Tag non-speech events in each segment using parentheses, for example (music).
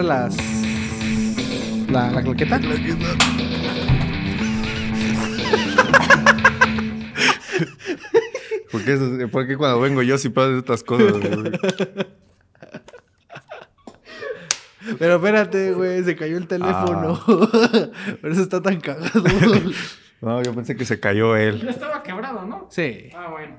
las. La, la claqueta. (laughs) ¿Por qué, eso- por qué cuando vengo yo sí pasan estas cosas? güey? Pero espérate, güey, se cayó el teléfono. (laughs) Por eso está tan cagado. (laughs) No, yo pensé que se cayó él. Ya estaba quebrado, ¿no? Sí. Ah, bueno.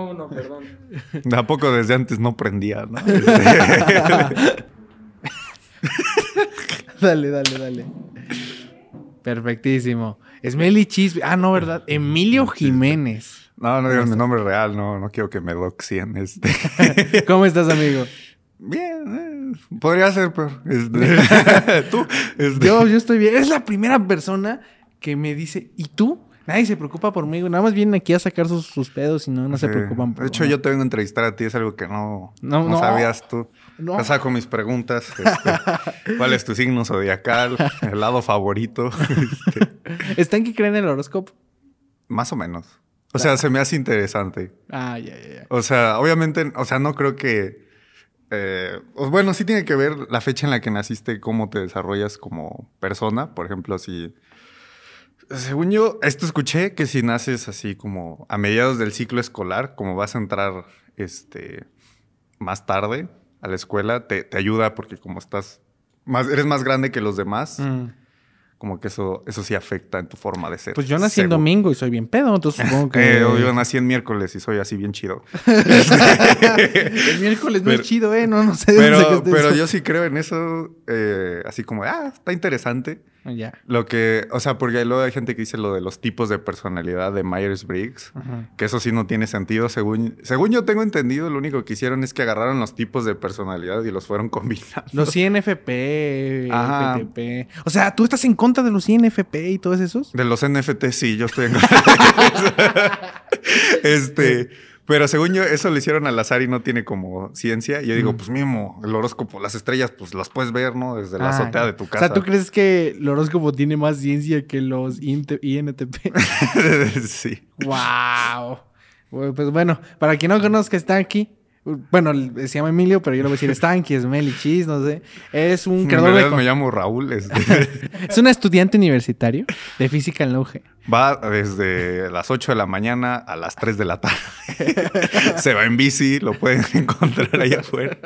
Toma uno, perdón. (laughs) ¿A poco desde antes no prendía, no? (laughs) (laughs) Dale, dale, dale. Perfectísimo. Smelly Cheese. Ah, no, ¿verdad? Emilio Jiménez. No, no digas mi nombre real, no, no quiero que me doxien. Este. ¿Cómo estás, amigo? Bien, eh, podría ser, pero. Este. Tú. Este. Yo, yo estoy bien. Es la primera persona que me dice, ¿y tú? Nadie se preocupa por mí. Nada más vienen aquí a sacar sus, sus pedos y no, no se preocupan por De hecho, yo te vengo a entrevistar a ti, es algo que no, No, sabías tú. No. Te saco mis preguntas. este, (laughs) ¿Cuál es tu signo zodiacal? ¿El lado favorito? (laughs) Este, ¿Están que creen en el horóscopo? más o menos. O sea, se me hace interesante. Ah, ya, ya, ya. O sea, obviamente, o sea, no creo que. eh, bueno, sí tiene que ver la fecha en la que naciste, cómo te desarrollas como persona. Por ejemplo, si. Según yo, esto escuché que si naces así como a mediados del ciclo escolar, como vas a entrar este más tarde a la escuela, te, te ayuda porque como estás más, eres más grande que los demás, Mm. como que eso, eso sí afecta en tu forma de ser. Pues yo nací en domingo y soy bien pedo, entonces supongo (laughs) que... Eh, yo nací en miércoles y soy así bien chido. (laughs) el miércoles no Pero- es chido, ¿eh? No, no sé. no sé qué Pero, es pero eso. yo sí creo en eso, eh, así como, ah, está interesante. Ya. Lo que, o sea, porque luego hay gente que dice lo de los tipos de personalidad de Myers-Briggs, que eso sí no tiene sentido. Según, según yo tengo entendido, lo único que hicieron es que agarraron los tipos de personalidad y los fueron (laughs) combinando. Los INFP, Ajá. FTP. O sea, ¿tú estás en contra de los INFP y todos esos? De los NFT, sí, yo estoy en (laughs) (laughs) Este, pero según yo, eso lo hicieron al azar y no tiene como ciencia. Y yo digo, Mm. pues mismo, el horóscopo, las estrellas, pues las puedes ver, ¿no? Desde la Ah, azotea de tu O casa. sea, ¿tú crees que el horóscopo tiene más ciencia que los INT INTP? (laughs) sí. ¡Wow! Pues bueno, para quien no conozca Stanky, bueno, se llama Emilio, pero yo le voy a decir Stanky, es Meli Cheese, no sé. Es un creador de... me llamo Raúl. este. (laughs) Es un estudiante universitario de física en la UG. Va desde las 8 de la mañana a las 3 de la tarde. (laughs) Se va en bici, lo pueden (laughs) encontrar allá afuera.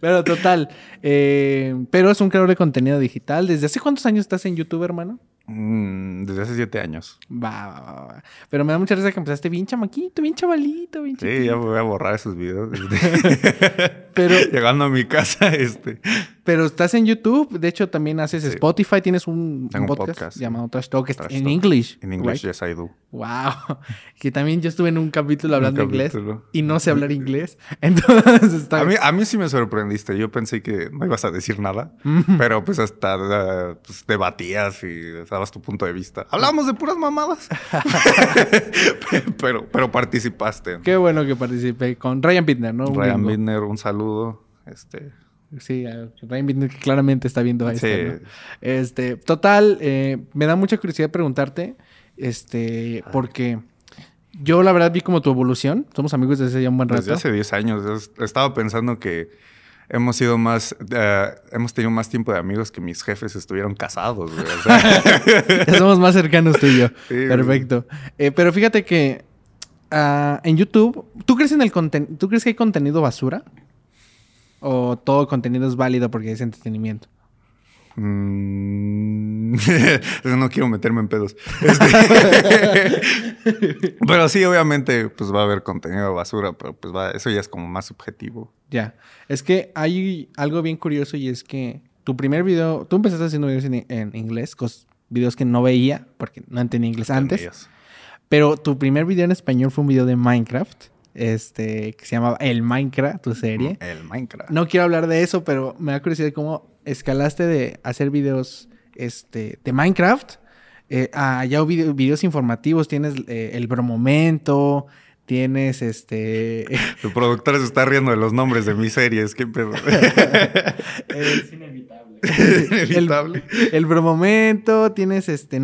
Pero total, eh, pero es un creador de contenido digital. ¿Desde hace cuántos años estás en YouTube, hermano? Mm, desde hace 7 años. Va, va, va, va. Pero me da mucha risa que empezaste bien chamaquito, bien chavalito, bien Sí, chiquito. ya voy a borrar esos videos. (laughs) este. (laughs) Pero, (laughs) Llegando a mi casa, este. pero estás en YouTube. De hecho, también haces Sí. Spotify. Tienes un, podcast, llamado Trash Talk Trash en Talk. English. In English, right? yes, I do. Wow. Que también yo estuve en un capítulo hablando Un inglés y no sé hablar inglés. Entonces está. A mí, a mí sí me sorprendiste. Yo pensé que no ibas a decir nada, pero pues hasta eh, pues, debatías y dabas tu punto de vista. Hablábamos de puras mamadas, (laughs) pero, pero participaste. Qué bueno que participé con Ryan Bittner, ¿no? Ryan. Bittner, un saludo. Este, Sí, a Ryan Bittner que claramente está viendo esto. Sí. ¿no? Este, total, eh, me da mucha curiosidad preguntarte, este, porque yo la verdad vi como tu evolución. Somos amigos desde ya un buen rato. desde hace 10 años. es- Estaba pensando que hemos sido más, eh, hemos tenido más tiempo de amigos que mis jefes estuvieron casados. güey. O sea, (laughs) Ya somos más cercanos tú y yo. Sí. Perfecto. Eh, pero fíjate que ah, en YouTube, ¿tú crees en el conten ¿tú crees que hay contenido basura? ¿O todo contenido es válido porque es entretenimiento? Mm, (laughs) no quiero meterme en pedos. (laughs) Este, (laughs) pero sí, obviamente, pues va a haber contenido de basura, pero pues va, eso ya es como más subjetivo. Ya. Es que hay algo bien curioso y es que tu primer video, tú empezaste haciendo videos en, en inglés, cos- videos que no veía porque no entendía inglés antes. Pero tu primer video en español fue un video de Minecraft, este, que se llamaba El Minecraft, tu serie. El Minecraft. No quiero hablar de eso, pero me da curiosidad cómo escalaste de hacer videos este, de Minecraft eh, a ya video- videos informativos. Tienes eh, el bromomento, tienes este. (laughs) El productor se está riendo de los nombres de mis series. ¿Qué pedo? (laughs) Es inevitable. (laughs) Inevitable. el, el bromomento, tienes este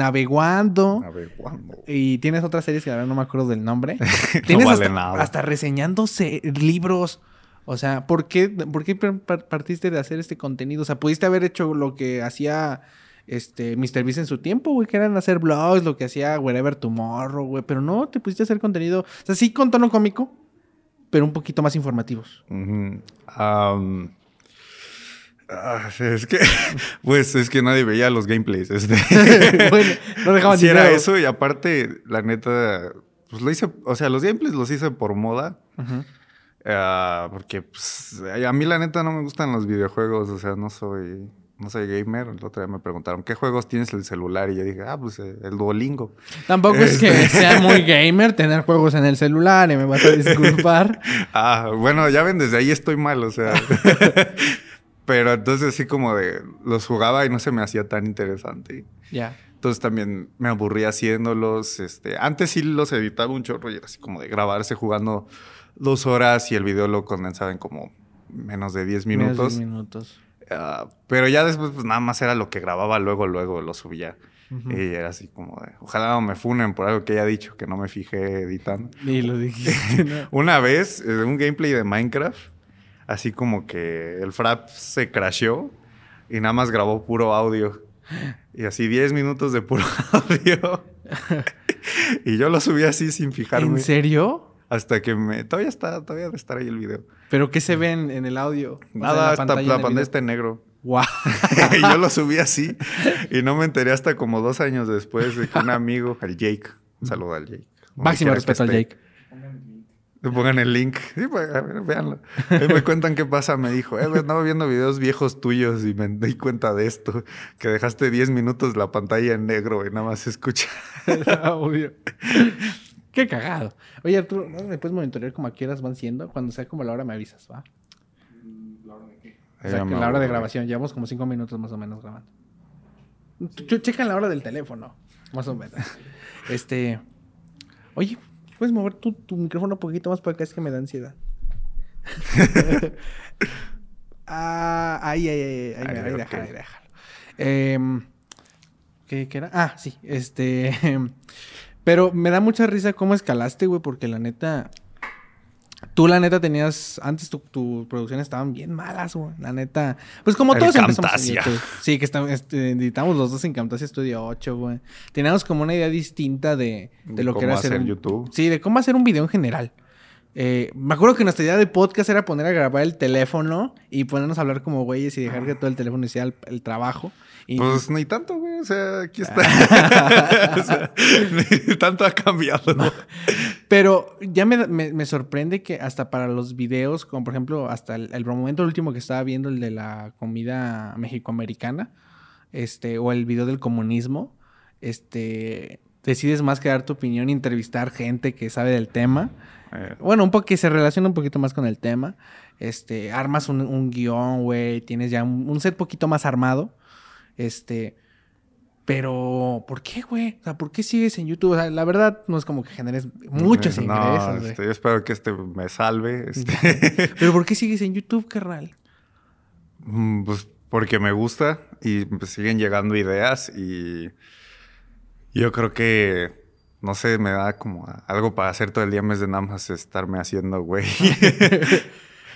ver, ¿cuándo? Y tienes otras series que ahora no me acuerdo del nombre. No Tienes vale hasta, nada. hasta reseñándose libros. O sea, ¿por qué, por qué par- par- partiste de hacer este contenido? O sea, pudiste haber hecho lo que hacía este Mr. Beast en su tiempo, güey, que eran hacer vlogs, lo que hacía Wherever Tomorrow, güey. Pero no, te pusiste a hacer contenido. O sea, sí con tono cómico, pero un poquito más informativos. Ah, es que, (laughs) pues es que nadie veía los gameplays. Este. (laughs) bueno, no dejaban Sí era eso y aparte, la neta, pues lo hice, o sea, los gameplays los hice por moda. Ujú. Ah, porque pues, a mí la neta no me gustan los videojuegos, o sea, no soy, no soy gamer. El otro día me preguntaron, ¿qué juegos tienes en el celular? Y yo dije, ah, pues eh, el Duolingo. Tampoco es que Este. (laughs) sea muy gamer tener juegos en el celular y me vas a (laughs) disculpar. Ah, bueno, ya ven, desde ahí estoy mal, o sea. (laughs) Pero entonces así como de los jugaba y no se me hacía tan interesante. ya. Entonces también me aburría haciéndolos. Este, antes sí los editaba un chorro y era así como de grabarse jugando dos horas y el video lo condensaba en como menos de 10 Menos de minutos. diez minutos. Ah, pero ya después pues nada más era lo que grababa luego, luego lo subía. Y era así como de, ojalá no me funen por algo que haya dicho que no me fijé editando. Y lo dijiste, ¿no? (laughs) Una vez, eh, un gameplay de Minecraft, así como que el frap se crasheó y nada más grabó puro audio. Y así 10 minutos de puro (laughs) audio. (laughs) y yo lo subí así sin fijarme. ¿En serio? Hasta que me... Todavía está, todavía debe estar ahí el video. ¿Pero qué se ve en, en el audio? O sea, en Nada, hasta la pantalla video. está en negro. Guau. (laughs) y yo lo subí así. Y no me enteré hasta como dos años después de que un amigo, el Jake, un saludo al Jake. Máximo respeto al Jake. Le pongan el link. Sí, pues, a ver, véanlo. Ahí me cuentan qué pasa. Me dijo, eh, güey, andaba viendo videos viejos tuyos y me di cuenta de esto. Que dejaste 10 minutos la pantalla en negro y nada más se escucha. (laughs) El audio. (laughs) Qué cagado. Oye, Arturo, ¿no me puedes monitorear como a qué horas van siendo? Cuando sea como la hora me avisas, ¿va? O sea, Ya que me la hora de grabación. Llevamos como cinco minutos más o menos grabando. Tú checa la hora del teléfono, más o menos. (laughs) Este... Oye, ¿puedes mover tu, tu micrófono un poquito más para acá? Es que me da ansiedad. (laughs) ah, ahí, ahí, ahí, ahí, Ahí, ahí, ok. déjalo, ahí, déjalo. Em, ¿qué, qué era? Ah, sí, este... (laughs) Pero me da mucha risa cómo escalaste, güey, porque la neta... Tú, la neta, tenías... Antes tu- tus producciones estaban bien malas, güey. La neta... Pues como El todos empezamos en Camtasia. YouTube. Sí, que estamos, este, editamos los dos en Camtasia Studio 8, güey. Teníamos como una idea distinta de, de De lo que era hacer, hacer un- YouTube. Sí, de cómo hacer un video en general. Eh, me acuerdo que nuestra idea de podcast era poner a grabar el teléfono y ponernos a hablar como güeyes y dejar que todo el teléfono hiciera el, el trabajo. Y, Pues ni tanto, güey. O sea, aquí (laughs) está. o sea, ni tanto ha cambiado. Pero ya me, me- me sorprende que hasta para los videos, como por ejemplo, hasta el, el momento último que estaba viendo, el de la comida mexicoamericana, este, o el video del comunismo, este, decides más que dar tu opinión entrevistar gente que sabe del tema. Eh, Bueno, un poco que se relaciona un poquito más con el tema. Este, armas un, un guion, güey, tienes ya un, un set poquito más armado. Este, pero, ¿por qué, güey? O sea, ¿por qué sigues en YouTube? O sea, la verdad, no es como que generes muchos no, ingresos, este, yo espero que este me salve. (laughs) Este, Pero, ¿por qué sigues en YouTube, carnal? Mm, Pues porque me gusta y pues, siguen llegando ideas y yo creo que, no sé, me da como algo para hacer todo el día en vez de nada más estarme haciendo, güey. (laughs)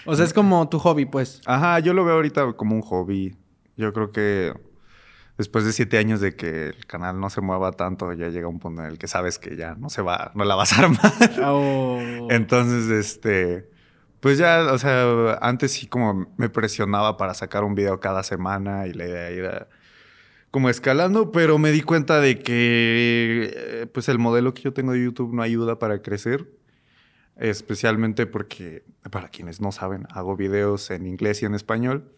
O sea, es como tu hobby, pues. Ajá, yo lo veo ahorita como un hobby. Yo creo que después de siete años de que el canal no se mueva tanto, ya llega un punto en el que sabes que ya no se va, no la vas a armar. (laughs) Oh. Entonces, este, pues ya, o sea, antes sí como me presionaba para sacar un video cada semana y la idea era como escalando, pero me di cuenta de que eh, pues el modelo que yo tengo de YouTube no ayuda para crecer, especialmente porque, para quienes no saben, hago videos en inglés y en español.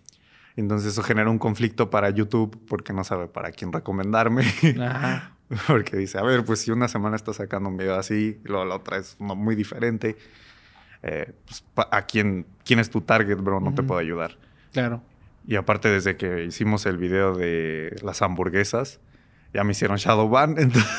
Entonces eso genera un conflicto para YouTube porque no sabe para quién recomendarme. Ajá. (laughs) Porque dice, a ver, pues si una semana está sacando un video así, y luego la otra es uno muy diferente, eh, pues, ¿a quién, quién es tu target, bro? No te Ujú. puedo ayudar. Claro. Y aparte, desde que hicimos el video de las hamburguesas, ya me hicieron Shadowban. (laughs) Entonces,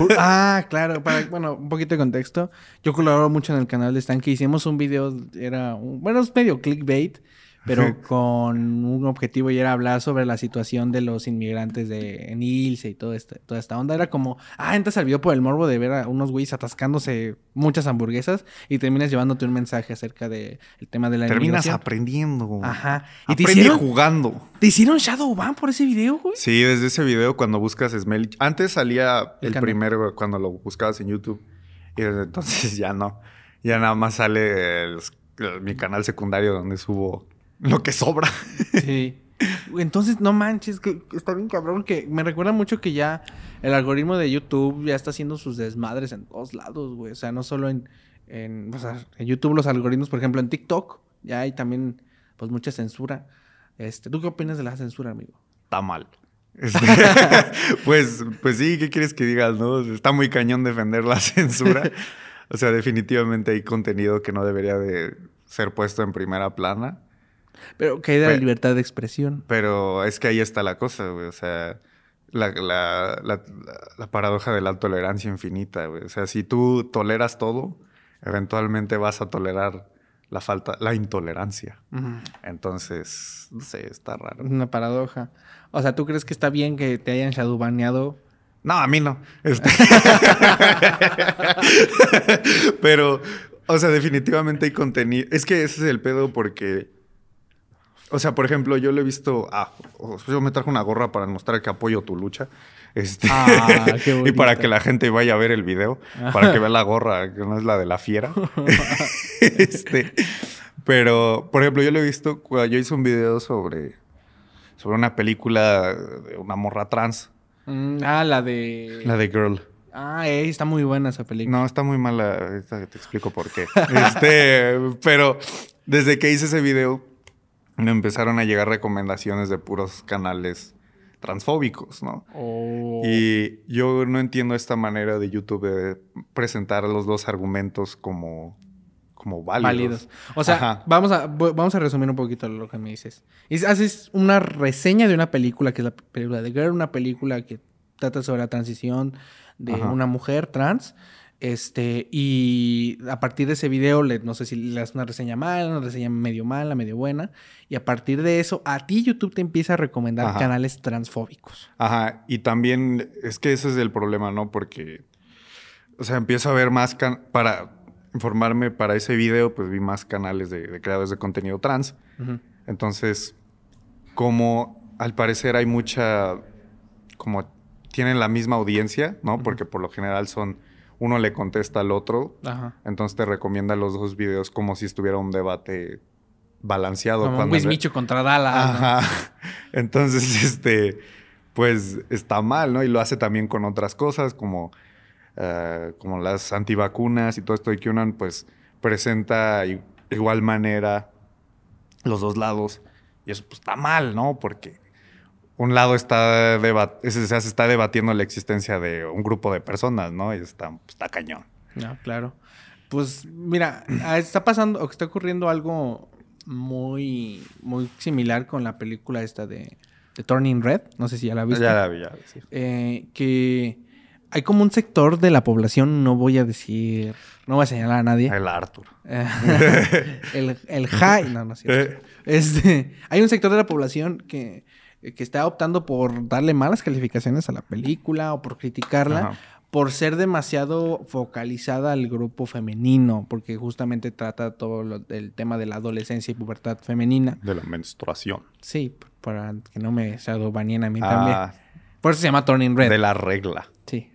Pu- ah, claro. Para, bueno, un poquito de contexto. Yo colaboro mucho en el canal de Stan hicimos un video, era un- bueno, es medio clickbait, pero (laughs) con un objetivo y era hablar sobre la situación de los inmigrantes de en Ilse y todo este, toda esta onda. Era como, ah, entras al video por el morbo de ver a unos güeyes atascándose muchas hamburguesas y terminas llevándote un mensaje acerca del tema de la Terminas inmigración. aprendiendo. Ajá. ¿Y te Aprende hicieron, jugando. te hicieron Shadowban por ese video, güey? Sí, desde ese video cuando buscas Smelly. Antes salía El el, canal. primero cuando lo buscabas en YouTube. Y desde entonces (laughs) ya no. Ya nada más sale el- el- mi canal secundario donde subo lo que sobra. Sí. Entonces, no manches, que está bien cabrón, que me recuerda mucho que ya el algoritmo de YouTube ya está haciendo sus desmadres en todos lados, güey. O sea, no solo en, en, o sea, en YouTube los algoritmos, por ejemplo, en TikTok ya hay también, pues, mucha censura. Este, ¿Tú qué opinas de la censura, amigo? Está mal. Este, (laughs) pues, pues sí, ¿qué quieres que digas, no? Está muy cañón defender la censura. (laughs) O sea, definitivamente hay contenido que no debería de ser puesto en primera plana. Pero que hay de la libertad de expresión. Pero es que ahí está la cosa, güey. O sea, la, la- la- la paradoja de la tolerancia infinita, güey. O sea, si tú toleras todo, eventualmente vas a tolerar la falta, la intolerancia. Entonces, no sé, está raro. Una paradoja. O sea, ¿tú crees que está bien que te hayan shadowbaneado? No, a mí no. Este- (laughs) (laughs) Pero, o sea, definitivamente hay contenido. Es que ese es el pedo porque. O sea, por ejemplo, yo lo he visto. Ah, yo me trajo una gorra para mostrar que apoyo tu lucha. Este, Ah, (laughs) qué y para que la gente vaya a ver el video, para que vea la gorra, que no es la de la fiera. (laughs) este, pero, por ejemplo, yo lo he visto. Yo hice un video sobre, sobre una película de una morra trans, Mm, ah, la de... la de Girl. Ah, ey, está muy buena esa película. No, está muy mala. Te explico por qué. (laughs) Este, pero desde que hice ese video, me empezaron a llegar recomendaciones de puros canales transfóbicos, ¿no? Oh. Y yo no entiendo esta manera de YouTube de presentar los dos argumentos como, como válidos. válidos. O sea, Ajá. vamos a, vamos a resumir un poquito lo que me dices. Haces una reseña de una película, que es la película de Girl, una película que trata sobre la transición de Ajá. una mujer trans. Este, y a partir de ese video, le, no sé si le das una reseña mala, una reseña medio mala, medio buena. Y a partir de eso, a ti YouTube te empieza a recomendar Ajá. canales transfóbicos. Ajá, y también es que ese es el problema, ¿no? Porque, o sea, empiezo a ver más, can- para informarme para ese video, pues vi más canales de, de creadores de contenido trans. Entonces, como al parecer hay mucha, como tienen la misma audiencia, ¿no? Porque por lo general son, uno le contesta al otro, Ajá. entonces te recomienda los dos videos como si estuviera un debate balanceado. Como un cuando re- Wismichu contra Dallas. ¿no? Ajá. (laughs) Entonces, (laughs) este, pues está mal, ¿no? Y lo hace también con otras cosas como, eh, como las antivacunas y todo esto, y que uno pues presenta igual manera los dos lados. Y eso pues está mal, ¿no? Porque un lado está, se está debatiendo la existencia de un grupo de personas, ¿no? Y está, está cañón. No, claro. Pues mira, está pasando o está ocurriendo algo muy, muy similar con la película esta de, de Turning Red. No sé si ya la viste. Ya la vi, ya la vi, sí. Eh, que hay como un sector de la población, no voy a decir, no voy a señalar a nadie. El Arthur. (laughs) el, el high, no, no es cierto. (laughs) Este, hay un sector de la población que, que está optando por darle malas calificaciones a la película o por criticarla Ajá. por ser demasiado focalizada al grupo femenino, porque justamente trata todo lo- el tema de la adolescencia y pubertad femenina. de la menstruación. Sí, para que no me shadowbaneen a mí también. Ah, Por eso se llama Turning Red. de la regla. Sí.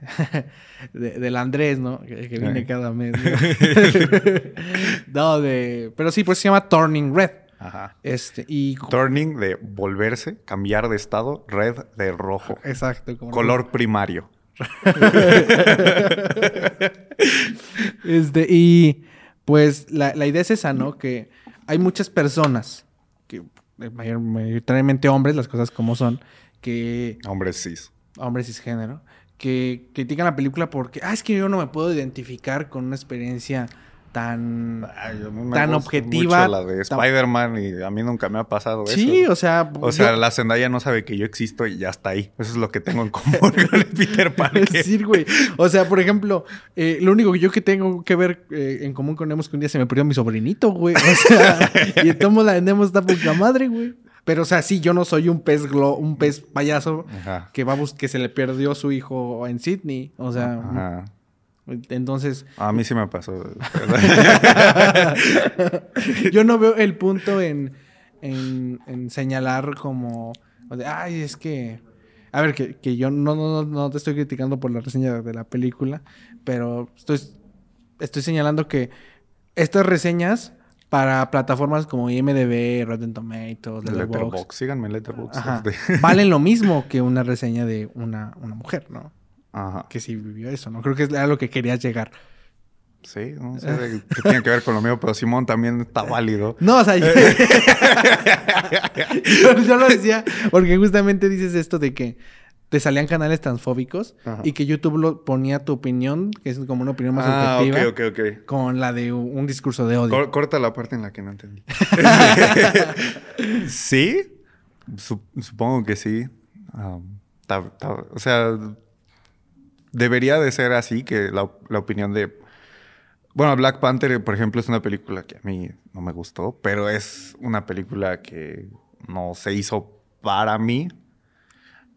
(laughs) de, del Andrés, ¿no? Que, que viene Eh. cada mes. (laughs) ¿no? (laughs) no, de... Pero sí, pues se llama Turning Red. Ajá. Este, y... Turning de volverse, cambiar de estado, red de rojo. Exacto. como- Color primario. (laughs) Este, y pues la, la idea es esa, ¿no? Que hay muchas personas, que eh, mayor- mayoritariamente hombres, las cosas como son, que Hombre cis. hombres cisgénero, que critican la película porque, ah, es que yo no me puedo identificar con una experiencia tan... Ay, Tan objetiva, la de Spider-Man y a mí nunca me ha pasado eso. Sí, o sea... O sea, la Zendaya no sabe que yo existo y ya está ahí. Eso es lo que tengo en común (laughs) con el Peter (laughs) Parker. Es decir, güey. O sea, por ejemplo, eh, lo único que yo que tengo que ver eh, en común con Nemo es que un día se me perdió mi sobrinito, güey. O sea, (laughs) y tomo la Nemo está poca madre, güey. Pero, o sea, sí, yo no soy un pez glo un pez payaso Ajá. que va a que se le perdió su hijo en Sydney. O sea, Ajá. Entonces, A mí sí me pasó. (laughs) yo no veo el punto en, en, en señalar como, de, ay, es que, a ver, que, que yo no, no, no, te estoy criticando por la reseña de la película, pero estoy, estoy señalando que estas reseñas para plataformas como IMDb, Rotten Tomatoes, Letterboxd, Letterboxd. Síganme en Letterboxd. ajá, (laughs) valen lo mismo que una reseña de una, una mujer, ¿no? Ajá. Que sí vivió eso, ¿no? Creo que es a lo que querías llegar. Sí, no sé de- qué tiene que ver con lo mío, pero Simón también está válido. No, o sea, (laughs) yo, yo- yo lo decía porque justamente dices esto de que te salían canales transfóbicos Ajá. y que YouTube lo ponía tu opinión, que es como una opinión más Ah, objetiva, ok, ok, ok. con la de un, discurso de odio. Cor- corta la parte en la que no entendí. (laughs) sí, Sup- supongo que sí. Um, ta- ta- o sea, debería de ser así que la, la opinión de... Bueno, Black Panther, por ejemplo, es una película que a mí no me gustó, pero es una película que no se hizo para mí.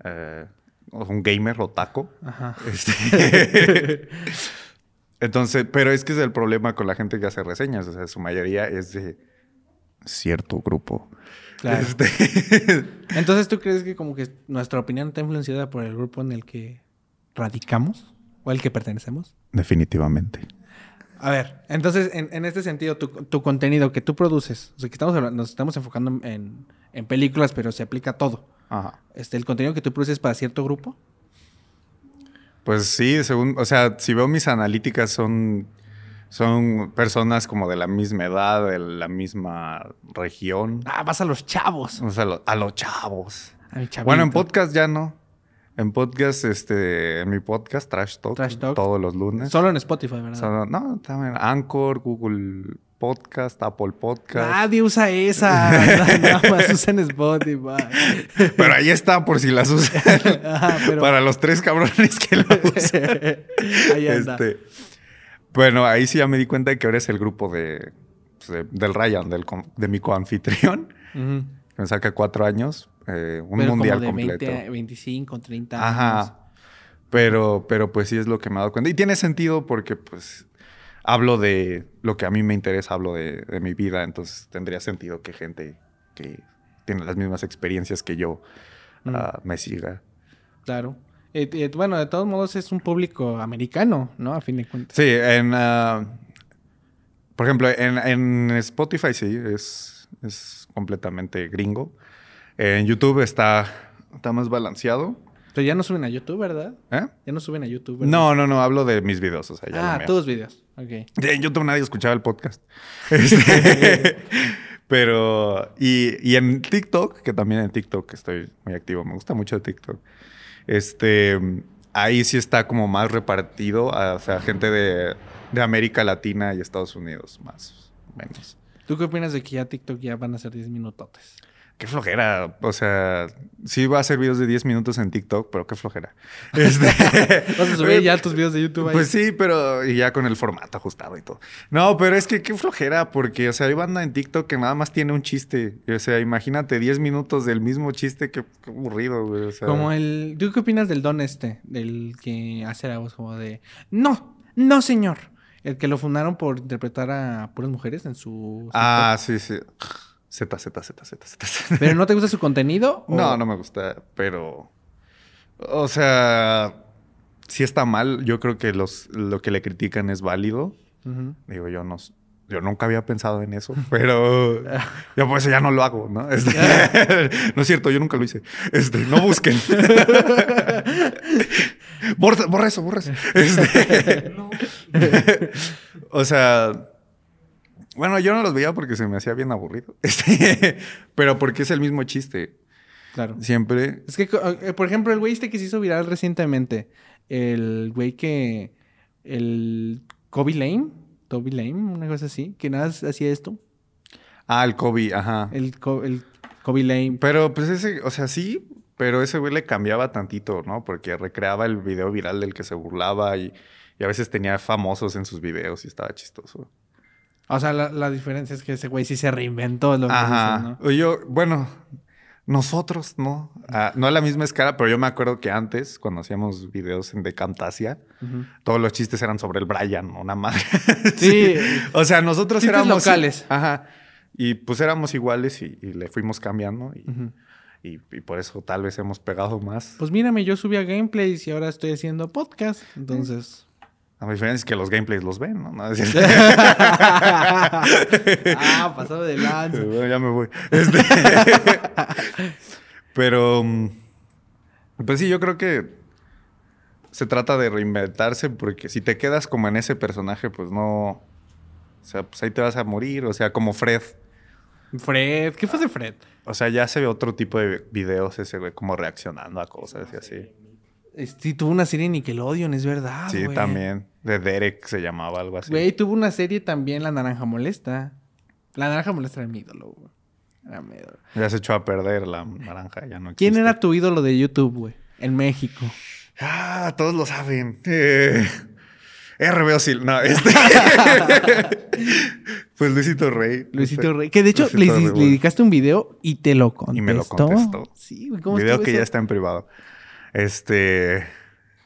Eh, un gamer otaku. Ajá. Este, (laughs) Entonces, pero es que es el problema con la gente que hace reseñas. O sea, su mayoría es de cierto grupo. Claro. Este, (laughs) Entonces, ¿tú crees que como que nuestra opinión está influenciada por el grupo en el que radicamos o al que pertenecemos? Definitivamente. A ver, entonces, en, en este sentido, tu, tu contenido que tú produces, o sea, que estamos nos estamos enfocando en- en, películas, pero se aplica a todo. Ajá. Este, el contenido que tú produces para cierto grupo. Pues sí, según, o sea, si veo mis analíticas son, son personas como de la misma edad, de la misma región. Ah, vas a los chavos. O sea, lo- a los chavos. A. Bueno, en podcast ya no. En podcast, este, en mi podcast, Trash Talk, Trash Talk. todos los lunes. Solo en Spotify, ¿verdad? Solo- no, también Anchor, Google Podcast, Apple Podcast. Nadie usa esa. (laughs) Nada más usan Spotify. Pero ahí está por si las usan. (laughs) Ajá, pero... Para los tres cabrones que lo (laughs) usan. Ahí anda. Este, bueno, ahí sí ya me di cuenta de que ahora es el grupo de, pues, de- del Ryan, del, de mi coanfitrión, que me saca cuatro años, eh, un Pero mundial como de completo. 20, 25, 30 años. Ajá. Pero, pero pues sí es lo que me he dado cuenta. Y tiene sentido porque pues hablo de lo que a mí me interesa, hablo de, de mi vida, entonces tendría sentido que gente que tiene las mismas experiencias que yo Mm. ah, me siga. Claro. Eh, eh, bueno, de todos modos es un público americano, ¿no? A fin de cuentas. Sí, en... ah, por ejemplo, en, en Spotify sí, es, es completamente gringo. En YouTube está, está más balanceado. Pero ya no suben a YouTube, ¿verdad? ¿Eh? Ya no suben a YouTube. ¿verdad? No, no, no, hablo de mis videos. O sea, ya Ah, tus videos. Ok. (laughs) En YouTube nadie escuchaba el podcast. (laughs) Este, (laughs) pero, y, y en TikTok, que también en TikTok estoy muy activo, me gusta mucho TikTok. Este, ahí sí está como más repartido, a- o sea, gente de, de América Latina y Estados Unidos, más o menos. ¿Tú qué opinas de que ya TikTok ya van a ser 10 minutotes? Qué flojera, o sea, sí va a hacer videos de 10 minutos en TikTok, pero qué flojera. (laughs) Este, (laughs) ¿Vas a subir ya tus videos de YouTube ahí? Pues sí, pero y ya con el formato ajustado y todo. No, pero es que qué flojera, porque, o sea, hay banda en TikTok que nada más tiene un chiste. O sea, imagínate 10 minutos del mismo chiste, qué, qué aburrido, güey. O sea, Como el... ¿Tú qué opinas del don este? Del que hace la voz como de... No, no señor. El que lo fundaron por interpretar a puras mujeres en su... Ah, sí, sí. Z, Z, Z, Z, Z. ¿Pero no te gusta su contenido? o- No, no me gusta, pero. O sea, si está mal, yo creo que los, lo que le critican es válido. Digo, yo no. Yo nunca había pensado en eso, pero (laughs) yo por eso ya no lo hago, ¿no? Este, (laughs) (laughs) no es cierto, yo nunca lo hice. Este, no busquen. borra, borra eso, borra eso. Este, No. o sea, bueno, yo no los veía porque se me hacía bien aburrido. (laughs) Este, pero porque es el mismo chiste. Claro. Siempre. Es que, eh, por ejemplo, el güey este que se hizo viral recientemente. El güey que... El Kobe Lane. Toby Lane, una cosa así, que nada hacía esto. Ah, el Kobe, ajá. El, Co- el Kobe Lane. Pero pues ese, o sea, sí, pero ese güey le cambiaba tantito, ¿no? Porque recreaba el video viral del que se burlaba y, y a veces tenía famosos en sus videos y estaba chistoso. O sea, la, la diferencia es que ese güey sí se reinventó lo que Ajá. dicen, ¿no? O Yo, bueno, nosotros, ¿no? Ah, no a la misma escala, pero yo me acuerdo que antes, cuando hacíamos videos en Decantasia, todos los chistes eran sobre el Brian, una madre. (laughs) Sí. O sea, nosotros Chistes éramos... locales. Ajá. Y pues éramos iguales y, y le fuimos cambiando y, y- y por eso tal vez hemos pegado más. Pues mírame, yo subía gameplays y ahora estoy haciendo podcast. Entonces. La diferencia es que los gameplays los ven, ¿no? No, es cierto. ah, pasado de lanza. Bueno, ya me voy. Este, (laughs) Pero, mm, pues sí, yo creo que se trata de reinventarse porque si te quedas como en ese personaje, pues no... O sea, pues ahí te vas a morir. O sea, como Fred. Fred, ¿qué fue de Fred? O sea, ya se ve otro tipo de videos ese güey como reaccionando a cosas y así. Sí, tuvo una serie en Nickelodeon, es verdad. sí, güey. también. De Derek se llamaba algo así. Güey, tuvo una serie también, La Naranja Molesta. La Naranja Molesta era mi ídolo, güey. Era mi ídolo. Ya se echó a perder la naranja, ya no ¿Quién existe. era tu ídolo de YouTube, güey? En México. Ah, todos lo saben. Eh, RBO Sil. No, este. (laughs) pues Luisito Rey. Luisito Rey. Que de hecho le, Rey, le dedicaste un video y te lo contestó. Y me lo contestó. Sí, güey. ¿Cómo Video que ya está en privado. Este.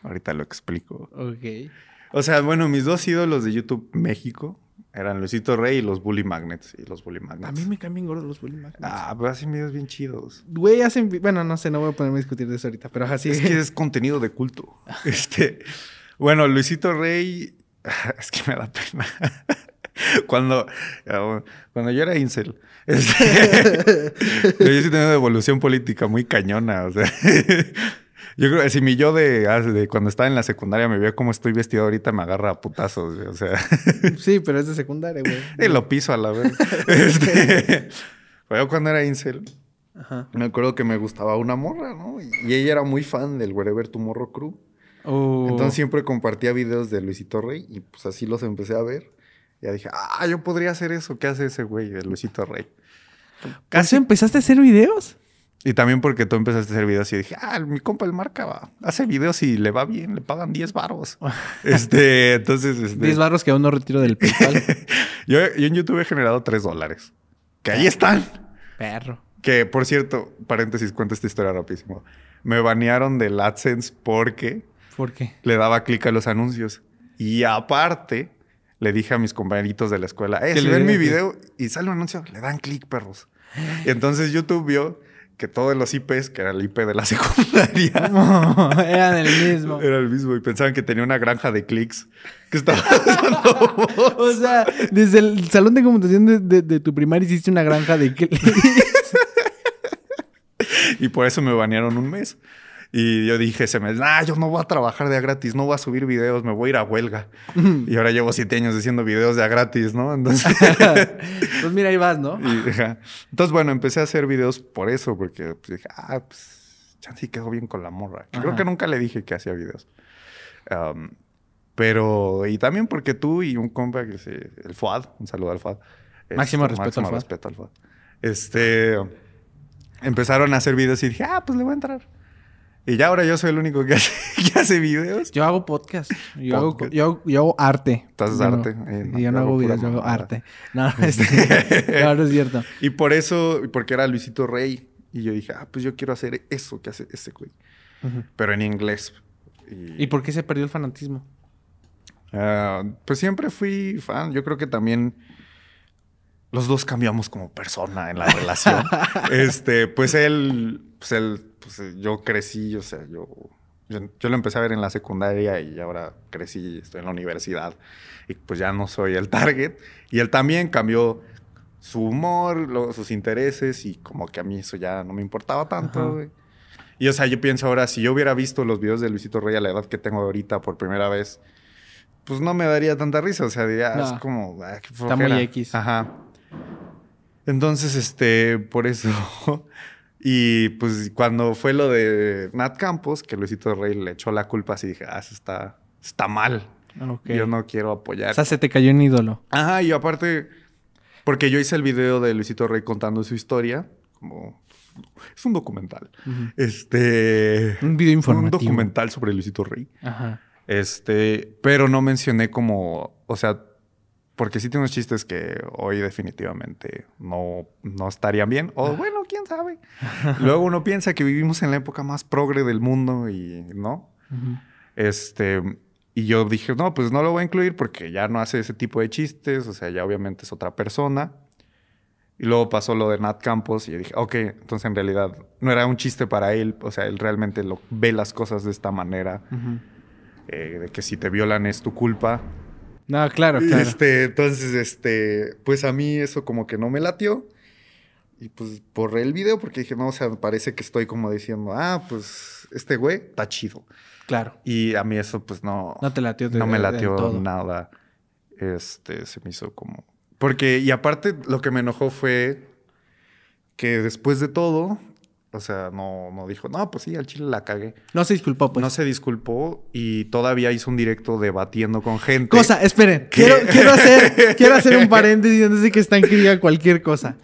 Ahorita lo explico. Ok. O sea, bueno, mis dos ídolos de YouTube México eran Luisito Rey y los Bully Magnets. Y los Bully Magnets. A mí me cambian gordos los bully magnets. Ah, pero hacen videos bien chidos. Güey, hacen... Bueno, no sé, no voy a ponerme a discutir de eso ahorita, pero así Es que es contenido de culto. (laughs) Este, bueno, Luisito Rey, (laughs) es que me da pena. (laughs) Cuando, cuando yo era incel, este, yo sí tenía una evolución política muy cañona. O sea, yo creo que si mi yo de, ah, de cuando estaba en la secundaria me ve cómo estoy vestido ahorita, me agarra a putazos. O sea, (laughs) Sí, pero es de secundaria, güey. (laughs) y lo piso a la vez. (laughs) Este, pero cuando era incel, Ajá. me acuerdo que me gustaba una morra, ¿no? Y ella era muy fan del Wherever Tomorrow Crew. Oh. Entonces siempre compartía videos de Luisito Rey y pues así los empecé a ver. Ya dije, ah, yo podría hacer eso. ¿Qué hace ese güey de Luisito Rey? ¿Casi empezaste a hacer videos? Y también porque tú empezaste a hacer videos y dije, ah, mi compa el marca va, hace videos y le va bien, le pagan 10 varos. (laughs) este, entonces, este, 10 barros que aún no retiro del PayPal. (laughs) yo, yo en YouTube he generado 3 dólares. Que ahí están. Perro. Que, por cierto, paréntesis, cuento esta historia rapidísimo. Me banearon del AdSense porque ¿Por qué? le daba clic a los anuncios. Y aparte, le dije a mis compañeritos de la escuela, eh, si ven mi video y sale un anuncio, le dan clic, perros. Y (gasps) entonces YouTube vio que todos los IPs, que era el IP de la (laughs) secundaria, (laughs) Eran el mismo. era el mismo y pensaban que tenía una granja de clics que estaba. (laughs) O sea, desde el salón de computación de, de- de tu primaria hiciste una granja de clics. Y por eso me banearon un mes. Y yo dije ese mes, ah, yo no voy a trabajar de a gratis, no voy a subir videos, me voy a ir a huelga. y ahora llevo siete años haciendo videos de a gratis, ¿no? Entonces... (laughs) pues mira, ahí vas, ¿no? Y. Entonces, bueno, empecé a hacer videos por eso, porque pues, dije, ah, pues, chance y quedó bien con la morra. Creo que nunca le dije que hacía videos. Um, pero, y también porque tú y un compa que se, el FUAD, un saludo al FUAD. Máximo Este, respeto al FUAD. respeto al FUAD. Este, empezaron a hacer videos y dije, ah, pues le voy a entrar. Y ya ahora yo soy el único que (laughs) hace, que hace videos. Yo hago podcast. Yo, Hago, Podcast. yo, hago- yo hago arte. Tú haces arte. Eh, no, yo yo no hago hago videos, yo hago arte. No, (laughs) no, este, no, no es cierto. Y por eso, porque era Luisito Rey. Y yo dije, ah, pues yo quiero hacer eso que hace ese güey. Pero en inglés. ¿Y por qué se perdió el fanatismo? Ah, pues siempre fui fan. Yo creo que también los dos cambiamos como persona en la relación. (laughs) este, pues él, pues él, pues eh, yo crecí, o sea, yo, yo, yo lo empecé a ver en la secundaria y ahora crecí, estoy en la universidad y pues ya no soy el (laughs) target. Y él también cambió su humor, lo- sus intereses y como que a mí eso ya no me importaba tanto, güey. Y o sea, yo pienso ahora, si yo hubiera visto los videos de Luisito Rey a la edad que tengo ahorita por primera vez, pues no me daría tanta risa. O sea, diría, No. es como, ah, qué Está muy. X. Ajá. Entonces, este, por eso. (laughs) y pues cuando fue lo de Nat Campos, que Luisito Rey le echó la culpa, así dije, ah, eso está, está mal. Yo no quiero apoyar. O sea, se te cayó un ídolo. Ajá, y aparte, porque yo hice el video de Luisito Rey contando su historia, como es un documental. Este Un video un informativo. documental sobre Luisito Rey. Ajá. Este, pero no mencioné como, o sea, porque sí tiene unos chistes que hoy definitivamente no, no estarían bien. O bueno, quién sabe. Luego uno piensa que vivimos en la época más progre del mundo y no. Ujú. Este, y yo dije, no, pues no lo voy a incluir porque ya no hace ese tipo de chistes, o sea, ya obviamente es otra persona. Y luego pasó lo de Nat Campos y yo dije, ok, entonces en realidad no era un chiste para él, o sea, él realmente lo, ve las cosas de esta manera, Ujú. eh, de que si te violan es tu culpa. No, claro, claro. Este, entonces, este, pues a mí eso como que no me latió. Y pues borré el video porque dije, no, o sea, parece que estoy como diciendo, ah, pues este güey está chido. Claro. Y a mí eso pues no... No te latió de- No me latió nada. Este, se me hizo como... Porque, y aparte, lo que me enojó fue que después de todo, o sea, no, no dijo, no, pues sí, al chile la cagué. No se disculpó, pues. no se disculpó y todavía hizo un directo debatiendo con gente. Cosa, esperen. Quiero, quiero, hacer, (laughs) quiero hacer un paréntesis antes de que que diga cualquier cosa.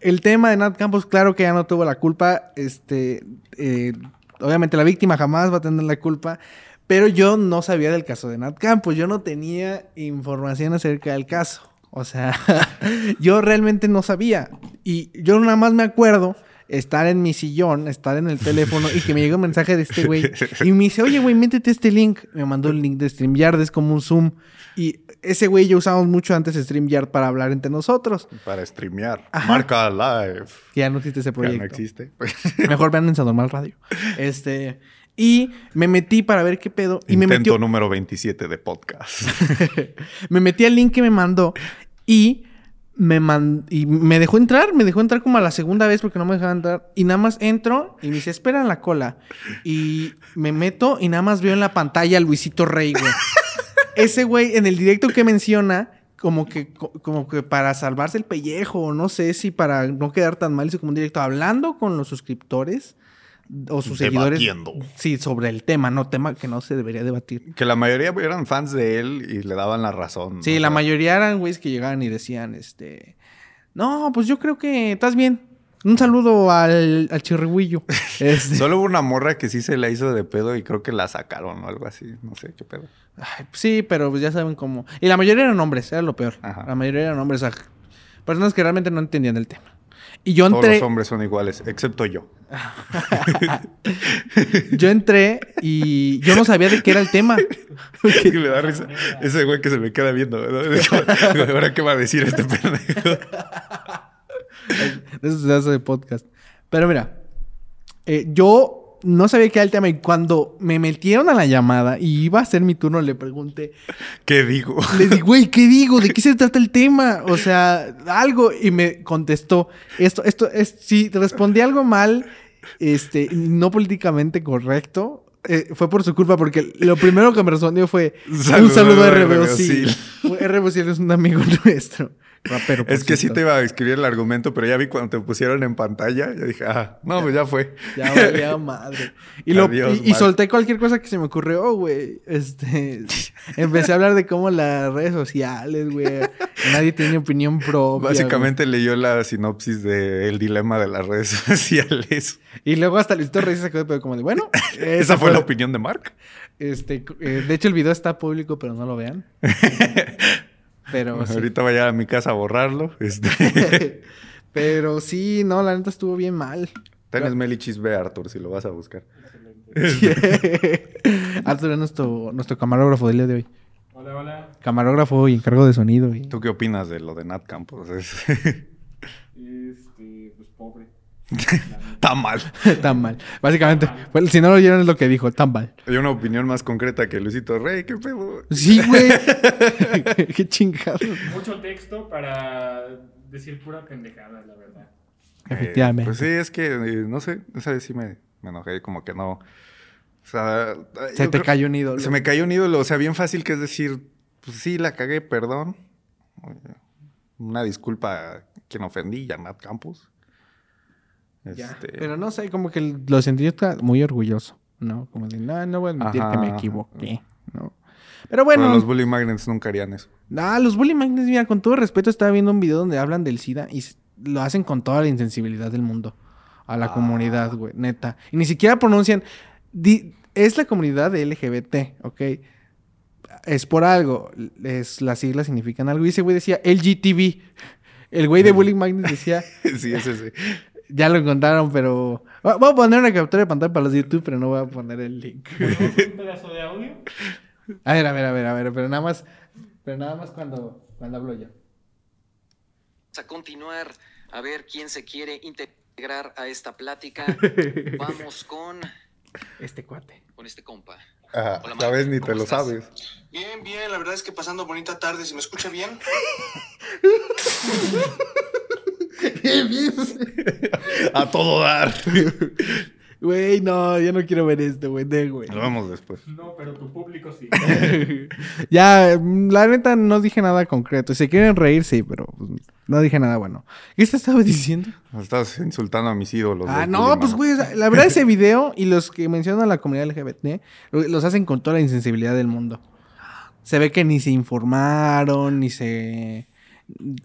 El tema de Nat Campos, claro que ya no tuvo la culpa. Este, eh, obviamente la víctima jamás va a tener la culpa. Pero yo no sabía del caso de Nat Campos. Yo no tenía información acerca del caso. O sea, (laughs) yo realmente no sabía. Y yo nada más me acuerdo estar en mi sillón, estar en el teléfono y que me llegó un mensaje de este güey. Y me dice, oye, güey, métete este link. Me mandó el link de StreamYard, es como un Zoom. Y ese güey y yo usamos mucho antes StreamYard para hablar entre nosotros. Para streamear. Ajá. Marca live. Que ya no existe ese Ya proyecto. no existe. (laughs) Mejor vean en Normal Radio. Este. Y me metí para ver qué pedo. Y me Intento metió, número 27 de podcast. (laughs) me metí al link que me mandó y me man- y me dejó entrar, me dejó entrar como a la segunda vez porque no me dejaba entrar y nada más entro y me dice, "Espera en la cola." Y me meto y nada más veo en la pantalla a Luisito Rey, güey. (laughs) Ese güey en el directo que menciona como que, co- como que para salvarse el pellejo, o no sé si para no quedar tan mal, hizo como un directo hablando con los suscriptores o sus seguidores. Sí, sobre el tema, no tema que no se debería debatir. que la mayoría eran fans de él y le daban la razón. Sí, la mayoría eran güeyes que llegaban y decían, este, no, pues yo creo que estás bien. Un saludo al, al chirrihuillo. (laughs) Este, Solo hubo una morra que sí se la hizo de pedo y creo que la sacaron o algo así. No sé qué pedo. ay, sí, pero pues ya saben cómo. Y la mayoría eran hombres, era lo peor. Ajá. La mayoría eran hombres, o sea, personas que realmente no entendían el tema. Y yo Todos entré, los hombres son iguales, excepto yo. (laughs) yo entré y yo no sabía de qué era el tema. Me da risa. Ese güey que se me queda viendo. ¿no? (laughs) Ahora qué va a decir este pendejo. (laughs) De eso se hace de podcast. Pero mira, eh, yo no sabía qué era el tema y cuando me metieron a la llamada y iba a ser mi turno, le pregunté, ¿Qué digo? le dije, (laughs) güey, ¿qué digo? ¿De qué se trata el tema? O sea, algo. Y me contestó, esto, esto, es, si respondí algo mal, este, no políticamente correcto, eh, fue por su culpa porque lo primero que me respondió fue un Saludo saludo, a a RBO. RBOCil. RBOCil es un amigo (laughs) nuestro. Rapero, por Es que sí te iba a escribir el argumento, pero ya vi cuando te pusieron en pantalla. Ya dije, ah, no, pues ya fue. Ya valía (laughs) madre. Y, lo, Adiós, y, y Mark. solté cualquier cosa que se me ocurrió, güey. Este, (laughs) empecé a hablar de cómo las redes sociales, güey. Nadie tiene opinión propia. Básicamente leyó la sinopsis de El dilema de las redes (laughs) sociales. Y luego hasta Luisito Reyes se quedó pero como de, bueno. Esa fue la opinión de Mark. Este, eh, de hecho, el video está público, pero no lo vean. Pero (laughs) sí. Ahorita vaya a mi casa a borrarlo. Este. (laughs) pero sí, no, la neta estuvo bien mal. Tenés Melichis B, Arthur, si lo vas a buscar. (laughs) Arthur es nuestro, nuestro camarógrafo del día de hoy. Hola, hola. Camarógrafo y encargo de sonido. y- ¿Tú qué opinas de lo de Nat Campos? Es- Este, pues pobre. (laughs) Está mal. (laughs) tan mal. Básicamente, bueno, si no lo oyeron es lo que dijo, tan mal. Hay una opinión más concreta que Luisito Rey. ¿Qué pedo? Sí, güey. (laughs) Qué chingado. Mucho texto para decir pura pendejada, la verdad. Efectivamente. Eh, pues sí, es que, eh, no sé, esa vez sí me, me enojé, como que no. O sea, Se yo te creo- cayó un ídolo. Se me cayó un ídolo, o sea, bien fácil que es decir, pues sí, la cagué, perdón. Una disculpa a quien ofendí, ya Nat Campos. Ya, Este, Pero no sé, como que lo sentí muy orgulloso, ¿no? Como de, no, no voy a admitir que me equivoqué, ¿no? Pero bueno. Pero los bully magnets nunca harían eso. Ah, los bully magnets, mira, con todo respeto, estaba viendo un video donde hablan del SIDA y lo hacen con toda la insensibilidad del mundo. A la comunidad, güey, neta. Y ni siquiera pronuncian. di- es la comunidad de LGBT, ¿ok? Es por algo. Es, las siglas significan algo. Y ese güey decía LGTB. El güey de Bully Magnets decía. (laughs) sí, ese sí. Ya lo encontraron, pero. Voy a poner una captura de pantalla para los de YouTube, pero no voy a poner el link. (laughs) un pedazo de audio? A ver, a ver, a ver, a ver, pero nada más. Pero nada más cuando, cuando hablo yo. a continuar a ver quién se quiere integrar a esta plática. (laughs) Vamos con, Este cuate. con este compa. Ajá, Hola, ves, ni ¿cómo te lo estás? sabes. Bien, bien, la verdad es que pasando bonita tarde, ¿se me escucha bien? (laughs) A todo dar. Güey, no, yo no quiero ver esto, güey. De, güey. Nos vemos después. No, pero tu público sí. (laughs) ya, mm, la neta no dije nada concreto. Si quieren reír, sí, pero pues, no dije nada bueno. ¿Qué te estaba diciendo? Estás insultando a mis ídolos. ah, no, pues güey, la verdad ese video y los que mencionan a la comunidad LGBT lo- los hacen con toda la insensibilidad del mundo. Se ve que ni se informaron, ni se...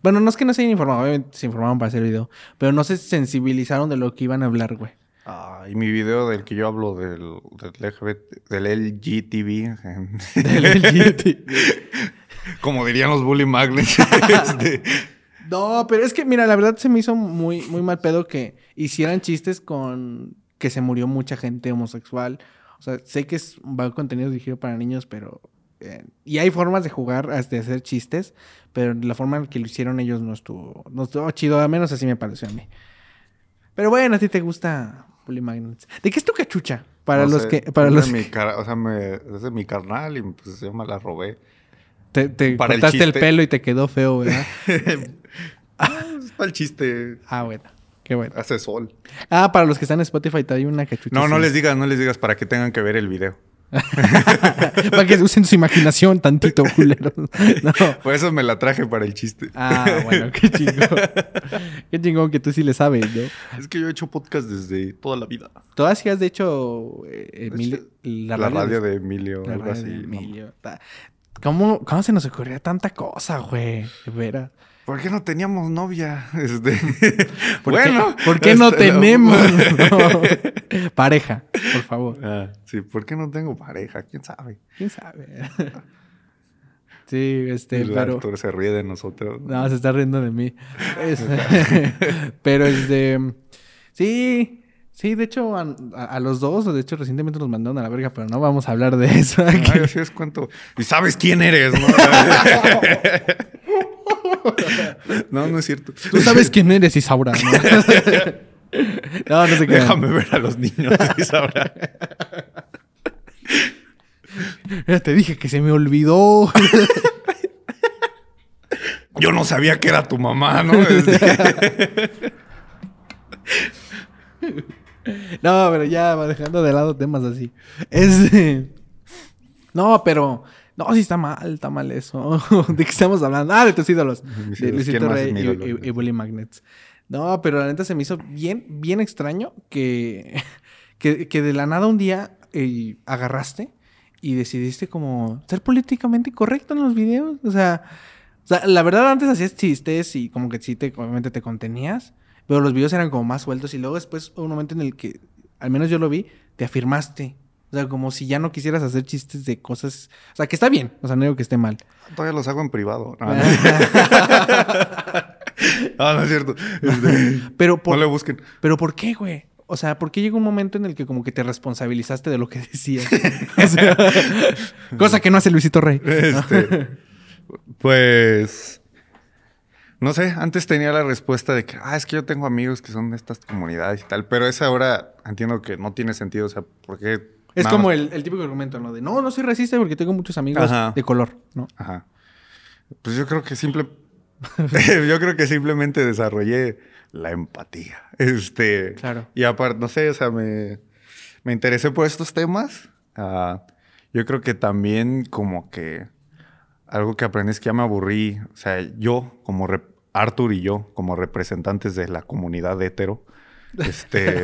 Bueno, no es que no se hayan informado, obviamente se informaron para hacer el video, pero no se sensibilizaron de lo que iban a hablar, güey. Ah, y mi video del que yo hablo del, del LGBT, del LGTB, (laughs) Del LGBT. como dirían los bully magnets. (laughs) este, No, pero es que, mira, la verdad se me hizo muy, muy mal pedo que hicieran chistes con que se murió mucha gente homosexual. O sea, sé que es un contenido dirigido para niños, pero... eh, y hay formas de jugar, de hacer chistes, pero la forma en que lo hicieron ellos no estuvo, no estuvo chido, al menos así me pareció a mí. Pero bueno, a ti te gusta Bully Magnets. ¿De qué es tu cachucha? Para no los sé, que... Para es los de mi cara- o sea, me, es de mi carnal y pues yo me la robé. Te, te para el cortaste el, chiste. pelo y te quedó feo, ¿verdad? (laughs) Es para el chiste. ah, bueno. Qué bueno. Hace sol. Ah, para los que están en Spotify, te hay una cachucha. No, no así. les digas, no les digas para que tengan que ver el video. (laughs) Para que usen su imaginación tantito, culeros. No. Por eso me la traje para el chiste. Ah, bueno, qué chingón. Qué chingón que tú sí le sabes, ¿no? Es que yo he hecho podcast desde toda la vida. Tú hacías, de hecho, eh, Emilio- La, radio de Emilio, la algo radio así. de. Emilio. ¿Cómo, ¿Cómo se nos ocurría tanta cosa, güey? De veras. ¿Por qué no teníamos novia? (laughs) Este... ¿Por bueno. qué, ¿por qué no este, tenemos no? (laughs) (laughs) pareja? Por favor. Ah, sí, ¿por qué no tengo pareja? ¿Quién sabe? ¿Quién sabe? Sí, este, el pero... se ríe de nosotros. No, se está riendo de mí. Es- pero este. Sí, sí, de hecho, a, los dos, de hecho, recientemente nos mandaron a la verga, pero no vamos a hablar de eso aquí. Ay, así es cuento. Y sabes quién eres, ¿no? No, no es cierto. Tú sabes quién eres, Isaura, ¿no? (laughs) no, no sé qué. Déjame ver a los niños, Isaura. Ya te dije que se me olvidó. Yo no sabía que era tu mamá, ¿no? No, pero ya dejando de lado temas así. Este. No, pero. No, sí está mal, está mal eso. (laughs) ¿De qué estamos hablando? Ah, de tus ídolos. (laughs) De. Luisito ¿Quién más es Rey y, ídolo? y- y Bully Magnets. No, pero la neta se me hizo bien, bien extraño que, (laughs) que, que de la nada un día eh, agarraste y decidiste como ser políticamente correcto en los videos. O sea, o sea, la verdad antes hacías chistes y como que sí, te, obviamente te contenías, pero los videos eran como más sueltos y luego después hubo un momento en el que, al menos yo lo vi, te afirmaste. O sea, como si ya no quisieras hacer chistes de cosas... O sea, que está bien. O sea, no digo que esté mal. Todavía los hago en privado. No, no, (laughs) No, no es cierto. Este, pero por, No le busquen. Pero ¿por qué, güey? O sea, ¿por qué llegó un momento en el que como que te responsabilizaste de lo que (laughs) decías? (laughs) O sea, cosa que no hace Luisito Rey. Este, pues, no sé, antes tenía la respuesta de que, ah, es que yo tengo amigos que son de estas comunidades y tal, pero esa ahora entiendo que no tiene sentido, o sea, porque... Es como el, el típico argumento, ¿no? De, no, no soy racista porque tengo muchos amigos Ajá. de color, ¿no? Ajá. Pues yo creo que simple... (laughs) yo creo que simplemente desarrollé la empatía. Este... Claro. Y aparte, no sé, o sea, me, me interesé por estos temas. Ah, yo creo que también como que algo que aprendí es que ya me aburrí. O sea, yo como Arthur y yo como representantes de la comunidad hetero, Este,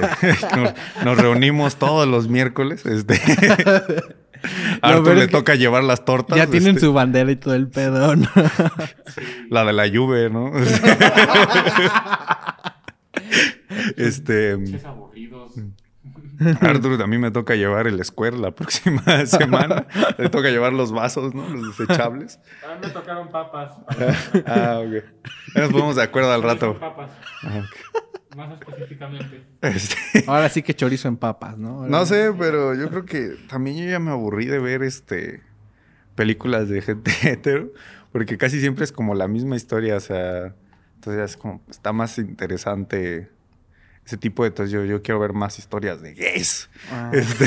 (laughs) nos, reunimos todos los miércoles. Este, (laughs) a Arthur le es que toca llevar las tortas. Ya tienen este, su bandera y todo el pedo, ¿no? (laughs) La de la lluvia, ¿no? este. Es aburridos. Arthur, a mí me toca llevar el square la próxima semana. Le toca llevar los vasos, ¿no? Los desechables. A mí me tocaron papas. Ah, ok. Nos ponemos de acuerdo al rato. Papas, Ah, ok. Más específicamente. Este, Ahora sí que chorizo en papas, ¿no? no sé, pero yo creo que también yo ya me aburrí de ver este películas de gente (laughs) hetero, porque casi siempre es como la misma historia, o sea, entonces es como está más interesante ese tipo de entonces yo, yo quiero ver más historias de gays. Ah. Este,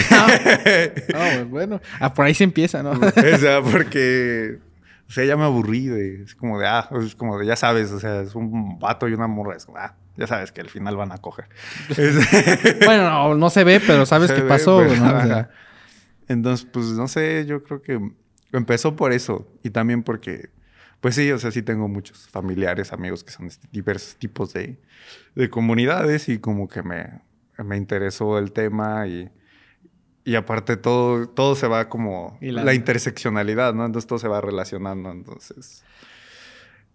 No, (laughs) pues bueno. Ah, por ahí se empieza, ¿no? (laughs) o sea, porque o sea, ya me aburrí de es como de ah, es como de ya sabes, o sea, es un vato y una morra, es como ah, ya sabes que al final van a coger. (laughs) (laughs) Bueno, no, no se ve, pero sabes Se qué ve, pasó, pero- ¿no? O sea, ajá. Entonces, pues no sé, yo creo que empezó por eso y también porque, pues sí, o sea, sí tengo muchos familiares, amigos que son de diversos tipos de, de comunidades y como que me, me interesó el tema y, y aparte todo, todo se va como Y la- la... interseccionalidad, ¿no? Entonces todo se va relacionando, entonces...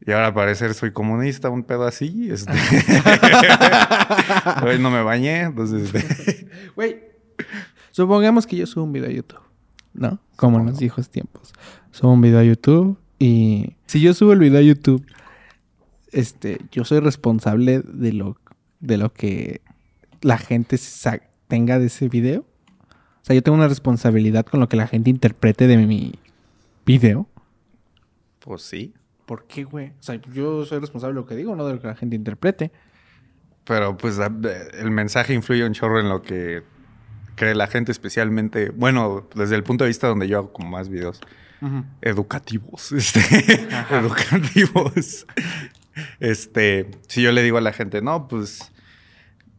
Y ahora al parecer soy comunista, un pedo así. Este. (laughs) Hoy no me bañé, entonces... este, (laughs) Güey, supongamos que yo subo un video a YouTube, ¿no? Como en los viejos tiempos. Subo un video a YouTube y si yo subo el video a YouTube, este, yo soy responsable de lo, de lo que la gente tenga de ese video. O sea, yo tengo una responsabilidad con lo que la gente interprete de mi video. Pues sí. ¿Por qué, güey? O sea, yo soy responsable de lo que digo, no de lo que la gente interprete. Pero pues a- el mensaje influye un chorro en lo que cree la gente, especialmente, bueno, desde el punto de vista donde yo hago como más videos educativos, (laughs) este, educativos. Este, si yo le digo a la gente, no, pues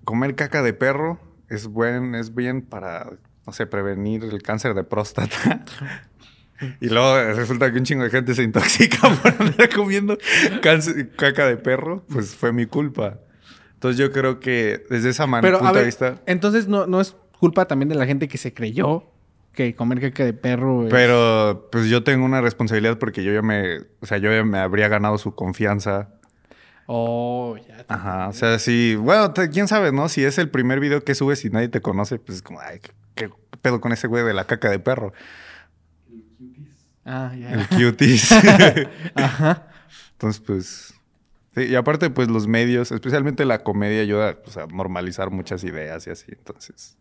comer caca de perro es buen, es bien para, no sé, prevenir el cáncer de próstata. (laughs) (laughs) Y luego resulta que un chingo de gente se intoxica (laughs) por andar comiendo caca de perro, pues fue mi culpa. Entonces yo creo que desde esa manera, punto ver, de vista... entonces no, no es culpa también de la gente que se creyó que comer caca de perro es- Pero pues yo tengo una responsabilidad porque yo ya me, o sea, yo ya me habría ganado su confianza. Oh, ya. te- Ajá, o sea, si, bueno, te- quién sabe, ¿no? Si es el primer video que subes y nadie te conoce, pues es como, ay, ¿qué, qué pedo con ese güey de la caca de perro? Ah, ya. El cuties. (laughs) Ajá. Entonces, pues... Sí, y aparte, pues los medios, especialmente la comedia, ayuda pues, a normalizar muchas ideas y así. Entonces,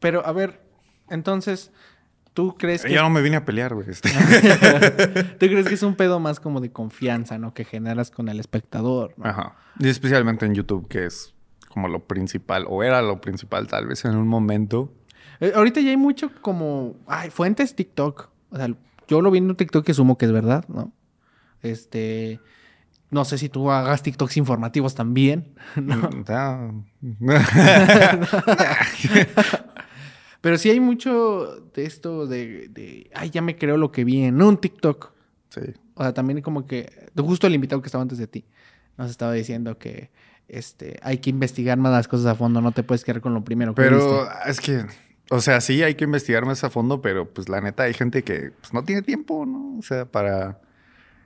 Pero, a ver, entonces, ¿tú crees que... ya no me vine a pelear, güey. este. (laughs) ¿Tú crees que es un pedo más como de confianza, ¿no? Que generas con el espectador, ¿no? Ajá. Y especialmente en YouTube, que es como lo principal, o era lo principal tal vez en un momento. Eh, ahorita ya hay mucho como... Ay, fuentes TikTok. O sea, yo lo vi en un TikTok que sumo que es verdad, ¿no? Este... No sé si tú hagas TikToks informativos también, (laughs) ¿no? Ya. (laughs) Pero sí hay mucho de esto de, de... Ay, ya me creo lo que vi en un TikTok. sí. O sea, también como que... Justo el invitado que estaba antes de ti nos estaba diciendo que... Este, hay que investigar más las cosas a fondo, no te puedes quedar con lo primero que Pero viste. es que, o sea, sí hay que investigar más a fondo, pero pues la neta hay gente que pues, no tiene tiempo, ¿no? O sea, para...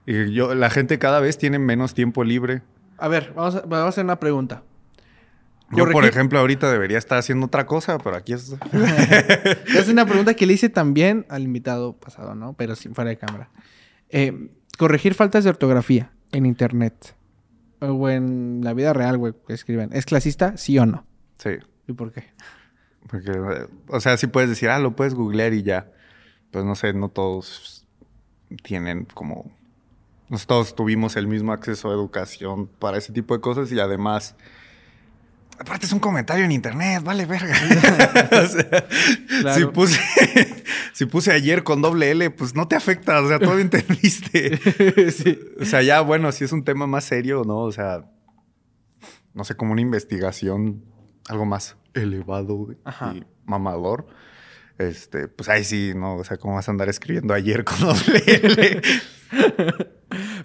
Y yo, la gente cada vez tiene menos tiempo libre. A ver, vamos a, vamos a hacer una pregunta. Yo, por ejemplo, ahorita debería estar haciendo otra cosa, pero aquí es... (laughs) Es una (laughs) pregunta que le hice también al invitado pasado, ¿no? Pero sin fuera de cámara. Eh, corregir faltas de ortografía en internet o en la vida real, güey, que escriben. ¿Es clasista, sí o no? Sí. ¿Y por qué? Porque, o sea, sí puedes decir, ah, lo puedes googlear y ya. Pues no sé, no todos tienen como... No todos tuvimos el mismo acceso a educación para ese tipo de cosas y además... Aparte es un comentario en internet, vale verga. (laughs) o sea, Claro. si, puse, (laughs) si puse ayer con doble L, pues no te afecta, o sea, todo entendiste. (laughs) sí. O sea, ya bueno, si es un tema más serio, ¿no? O sea, no sé, como una investigación, algo más elevado Ajá. y mamador. Este, pues ahí sí, ¿no? O sea, ¿cómo vas a andar escribiendo ayer con doble L?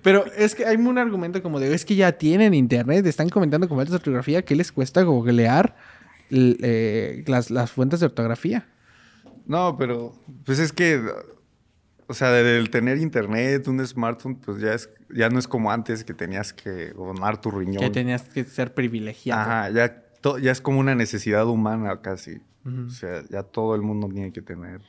Pero es que hay un argumento como de, es que ya tienen internet, están comentando con faltas de ortografía, ¿qué les cuesta googlear eh, las, las fuentes de ortografía? No, pero pues es que, o sea, del tener internet, un smartphone, pues ya es, ya no es como antes que tenías que donar tu riñón. Que tenías que ser privilegiado. Ajá, ya, to- ya es como una necesidad humana casi. O sea, ya todo el mundo tiene que tener.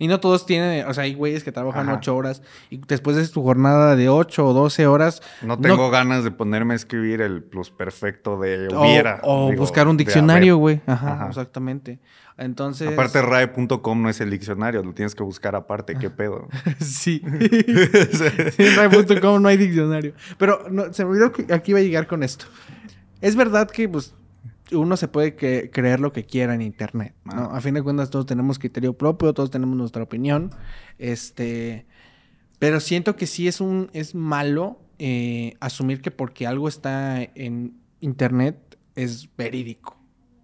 Y no todos tienen, o sea, hay güeyes que trabajan Ajá. ocho horas y después de tu jornada de ocho o doce horas. No tengo ganas de ponerme a escribir el plus perfecto de o, hubiera. o digo, buscar un diccionario, güey. Ajá, Ajá. exactamente. Entonces. Aparte, rae.com no es el diccionario, lo tienes que buscar aparte, qué pedo. (laughs) sí. (laughs) Rai.com no hay diccionario. Pero no, se me olvidó que aquí iba a llegar con esto. Es verdad que, pues, uno se puede que- creer lo que quiera en internet, ¿no? Ah. A fin de cuentas, todos tenemos criterio propio, todos tenemos nuestra opinión. Este. Pero siento que sí es un. es malo eh, asumir que porque algo está en internet es verídico.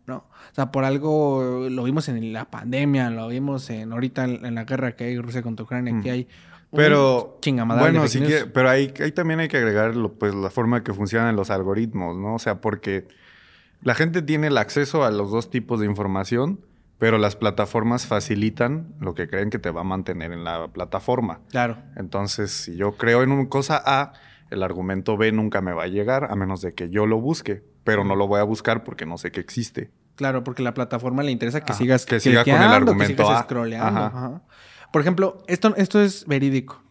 ¿no? O sea, por algo lo vimos en la pandemia, lo vimos en ahorita en, en la guerra que hay Rusia contra Ucrania, Mm. que hay Pero, bueno, que- pero ahí, ahí también hay que agregar lo- pues, la forma que funcionan los algoritmos, ¿no? O sea, porque la gente tiene el acceso a los dos tipos de información, pero las plataformas facilitan lo que creen que te va a mantener en la plataforma. Claro. Entonces, si yo creo en una cosa A, el argumento B nunca me va a llegar a menos de que yo lo busque, pero no lo voy a buscar porque no sé que existe. Claro, porque la plataforma le interesa que sigas que siga con el argumento que sigas A. ajá. Por ejemplo, esto, esto es verídico.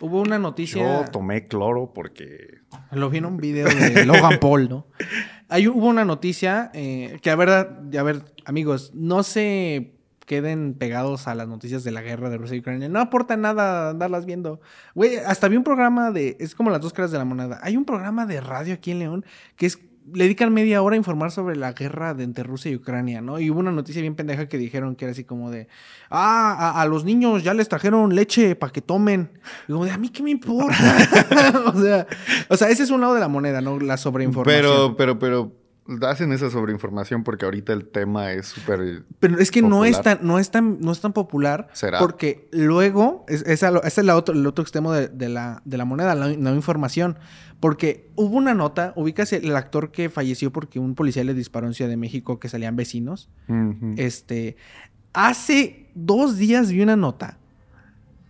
Hubo una noticia. Yo tomé cloro porque... Lo vi en un video (laughs) de Logan Paul, ¿no? (laughs) Ahí hubo una noticia eh, que, a ver, a ver, amigos, no se queden pegados a las noticias de la guerra de Rusia y Ucrania. No aporta nada andarlas viendo. Güey, hasta vi un programa de. Es como las dos caras de la moneda. Hay un programa de radio aquí en León que es. Le dedican media hora a informar sobre la guerra de entre Rusia y Ucrania, ¿no? Y hubo una noticia bien pendeja que dijeron que era así como de. Ah, a, los niños ya les trajeron leche para que tomen. Y como de, a mí qué me importa. (laughs) o sea, o sea, ese es un lado de la moneda, ¿no? La sobreinformación. Pero, pero, pero hacen esa sobreinformación porque ahorita el tema es súper... Pero es que no es, tan, no, es tan, no es tan popular. ¿Será? Porque luego, es, es ese es la otro, el otro extremo de, de la, de la moneda, la no información. Porque hubo una nota, ubicas el, el actor que falleció porque un policía le disparó en Ciudad de México que salían vecinos. Este, hace dos días vi una nota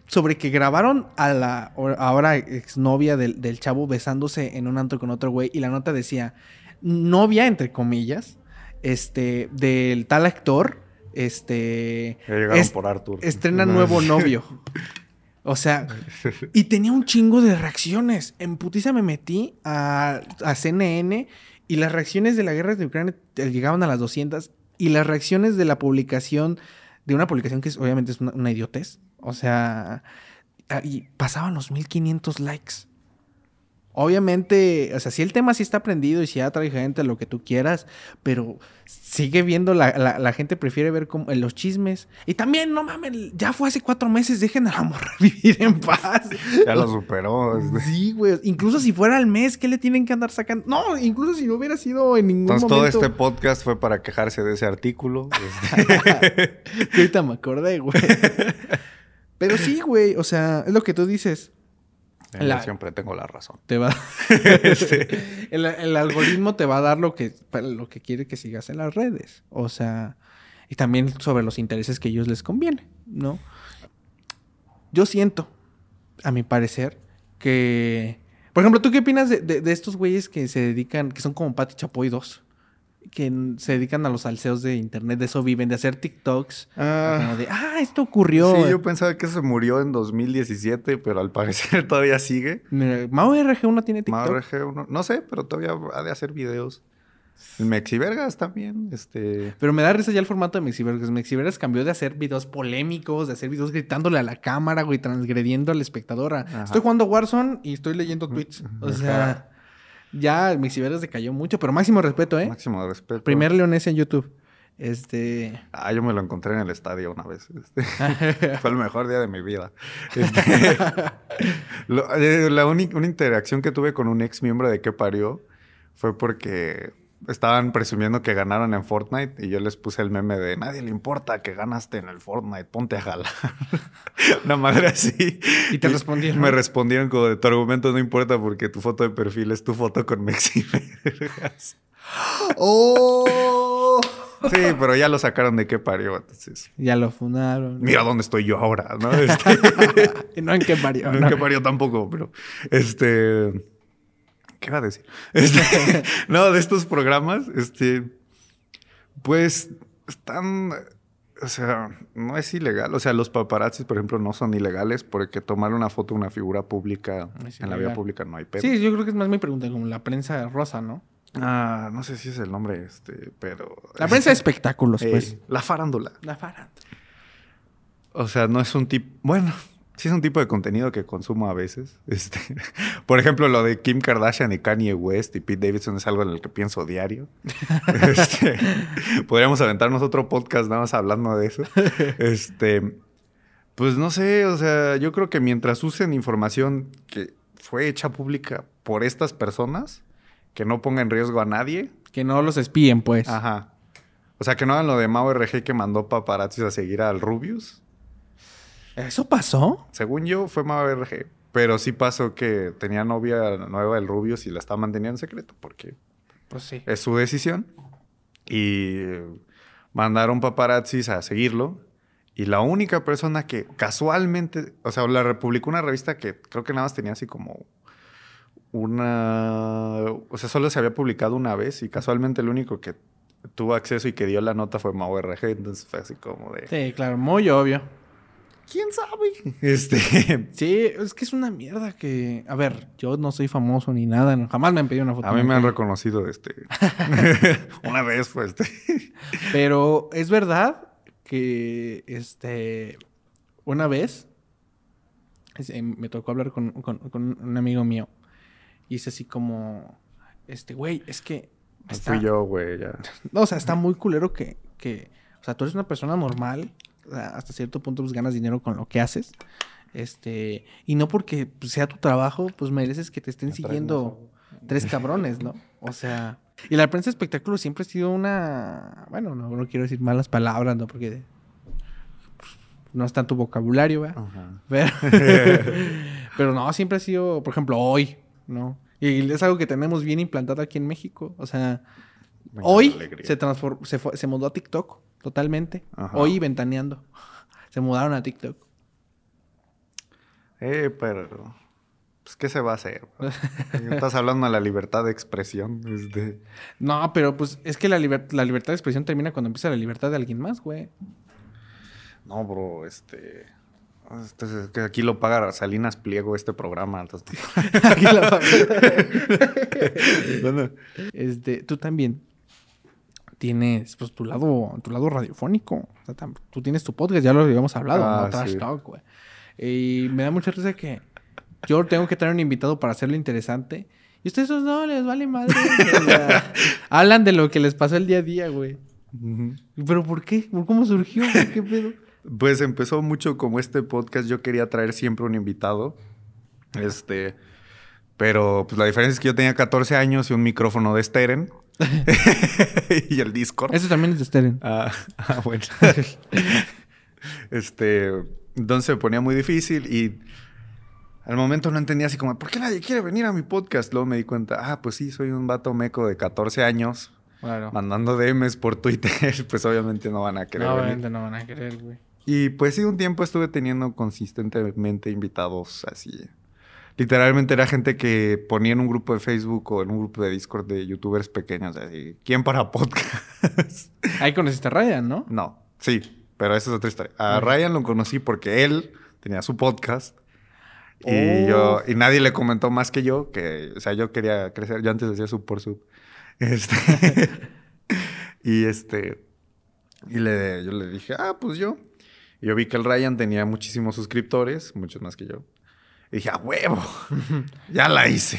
sobre que grabaron a la ahora exnovia del, del chavo besándose en un antro con otro güey y la nota decía novia entre comillas este del tal actor este Ya llegaron por Arthur. estrena nuevo novio o sea (laughs) y tenía un chingo de reacciones en putiza me metí a, a CNN y las reacciones de la guerra de Ucrania eh, llegaban a las 200 y las reacciones de la publicación de una publicación que es, obviamente es una, una idiotez. O sea, ah, y pasaban los 1500 likes. Obviamente, o sea, si el tema sí está prendido y si atrae gente, lo que tú quieras, pero sigue viendo, la, la- la gente prefiere ver como, los chismes. Y también, no mames, ya fue hace cuatro meses, dejen a la morra (laughs) vivir en paz. Ya lo superó. este. Sí, güey. Incluso si fuera al mes, ¿qué le tienen que andar sacando? No, incluso si no hubiera sido en ningún Entonces todo momento. este podcast fue para quejarse de ese artículo. este. (laughs) Ahorita me acordé, güey. (laughs) Pero sí, güey. O sea, es lo que tú dices. Yo La- siempre tengo la razón. Te va. (laughs) (laughs) el, el algoritmo te va a dar lo que, lo que quiere que sigas en las redes. O sea, y también sobre los intereses que a ellos les conviene, ¿no? Yo siento, a mi parecer, que. Por ejemplo, ¿tú qué opinas de, de- de estos güeyes que se dedican, que son como Pati Chapoy 2? Que se dedican a los salseos de internet, de eso viven, de hacer TikToks. Como de, ah, esto ocurrió. Sí, yo pensaba que se murió en 2017, pero al parecer (laughs) todavía sigue. Mao RG1 tiene TikTok. Mao RG1, no sé, pero todavía ha de hacer videos. Mexivergas también, este... Pero me da risa ya el formato de Mexivergas. Mexivergas cambió de hacer videos polémicos, de hacer videos gritándole a la cámara, güey, transgrediendo al espectador. Estoy jugando Warzone y estoy leyendo tweets. O sea, ya Mexivergas decayó mucho, pero máximo respeto, ¿eh? Máximo respeto. Primer leonés en YouTube. Este. Ah, yo me lo encontré en el estadio una vez. este. (laughs) Fue el mejor día de mi vida. Este, (laughs) lo- eh, la única interacción que tuve con un ex miembro de Que Parió fue porque estaban presumiendo que ganaron en Fortnite y yo les puse el meme de nadie le importa que ganaste en el Fortnite, ponte a jalar. (laughs) Una madre así. Y te respondieron. Me respondieron como de tu argumento no importa porque tu foto de perfil es tu foto con Mexi Vergas". (gasps) ¡Oh! Sí, pero ya lo sacaron de qué parió, entonces. Ya lo fundaron. Mira dónde estoy yo ahora, ¿no? (laughs) Este, Y no en qué parió. no en qué parió tampoco, pero este ¿qué iba a decir? (laughs) Este, (laughs) no, de estos programas, este pues están o sea, no es ilegal. O sea, los paparazzis, por ejemplo, no son ilegales porque tomar una foto de una figura pública Es en la vía pública no hay pedo. Sí, yo creo que es más mi pregunta, como la prensa rosa, ¿no? Ah, no sé si es el nombre, este, pero. La prensa de espectáculos, (laughs) Eh, pues. La farándula. La farándula. O sea, no es un tipo. Bueno, sí es un tipo de contenido que consumo a veces. (laughs) Este, por ejemplo, lo de Kim Kardashian y Kanye West y Pete Davidson es algo en el que pienso diario. (laughs) Este, podríamos aventarnos otro podcast nada más hablando de eso. Este, pues no sé, o sea, yo creo que mientras usen información que fue hecha pública por estas personas, que no ponga en riesgo a nadie, Que no los espíen, pues. Ajá. O sea, que no hagan lo de Mau RG que mandó paparazzis a seguir al Rubius. ¿Eso pasó? Según yo, fue RG. Pero sí pasó que tenía novia nueva el Rubius y la estaba manteniendo en secreto porque Pues sí. es su decisión. Y mandaron paparazzis a seguirlo. Y la única persona que casualmente, o sea, la publicó una revista que creo que nada más tenía así como una, o sea, solo se había publicado una vez y casualmente el único que tuvo acceso y que dio la nota fue Mau RG, entonces fue así como de, Sí, claro, muy obvio. ¿Quién sabe? (laughs) Este, (laughs) Sí, es que es una mierda que... A ver, yo no soy famoso ni nada. no- jamás me han pedido una foto. a mí me han reconocido, este, (laughs) una vez fue este. Pero es verdad que, este... Una vez... eh, me tocó hablar con, con- con un amigo mío. Y es así como... Este, güey, es que... está- Fui yo, güey, ya. No, o sea, está muy culero que, que, o sea, tú eres una persona normal, hasta cierto punto pues ganas dinero con lo que haces, este, y no porque pues, sea tu trabajo, pues mereces que te estén siguiendo tres cabrones, ¿no? O sea, y la prensa de espectáculos siempre ha sido una, bueno, no, no quiero decir malas palabras, ¿no? Porque pues, no está en tu vocabulario, ¿verdad? Pero, (laughs) pero no, siempre ha sido, por ejemplo, hoy, ¿no? Y es algo que tenemos bien implantado aquí en México. O sea, Venga, hoy se transformó, se, fue- se mudó a TikTok totalmente. Ajá. Hoy ventaneando. (laughs) Se mudaron a TikTok. Eh, pero. Pues, ¿qué se va a hacer? (laughs) Estás hablando de la libertad de expresión. Este. No, pero pues es que la, liber- la libertad de expresión termina cuando empieza la libertad de alguien más, güey. No, bro, este. Entonces, que aquí lo paga Salinas Pliego este programa. Entonces, (laughs) Aquí la- Bueno, este, tú también tienes pues tu lado, tu lado radiofónico. O sea, tam- tú tienes tu podcast, ya lo habíamos hablado, Ah, ¿no? Trash sí. Talk, güey. Y me da mucha risa que yo tengo que traer un invitado para hacerlo interesante. Y ustedes no, les vale madre. (laughs) Hablan de lo que les pasó el día a día, güey. ¿Pero por qué? ¿Por cómo surgió? ¿Qué pedo? Pues empezó mucho como este podcast. Yo quería traer siempre un invitado. Este. Pero pues la diferencia es que yo tenía 14 años y un micrófono de Steren. (laughs) y el Discord. Eso también es de Steren. Ah, ah, bueno. (laughs) este, entonces se ponía muy difícil y al momento no entendía así como, ¿por qué nadie quiere venir a mi podcast? Luego me di cuenta, ah, pues sí, soy un vato meco de 14 años Claro. mandando DMs por Twitter, (laughs) pues obviamente no van a querer No, venir. obviamente no van a querer, güey. Y pues sí, un tiempo estuve teniendo consistentemente invitados así. Literalmente era gente que ponía en un grupo de Facebook o en un grupo de Discord de youtubers pequeños, así, ¿quién para podcast? (laughs) Ahí conociste a Ryan, ¿no? No, sí, pero esa es otra historia. A. Ryan lo conocí porque él tenía su podcast y Oh. yo y nadie le comentó más que yo que, o sea, yo quería crecer. Yo antes hacía sub por (laughs) sub. Este y este y le yo le dije, "Ah, pues yo." Y yo vi que el Ryan tenía muchísimos suscriptores, muchos más que yo. Y dije, "A huevo. (laughs) ya la hice."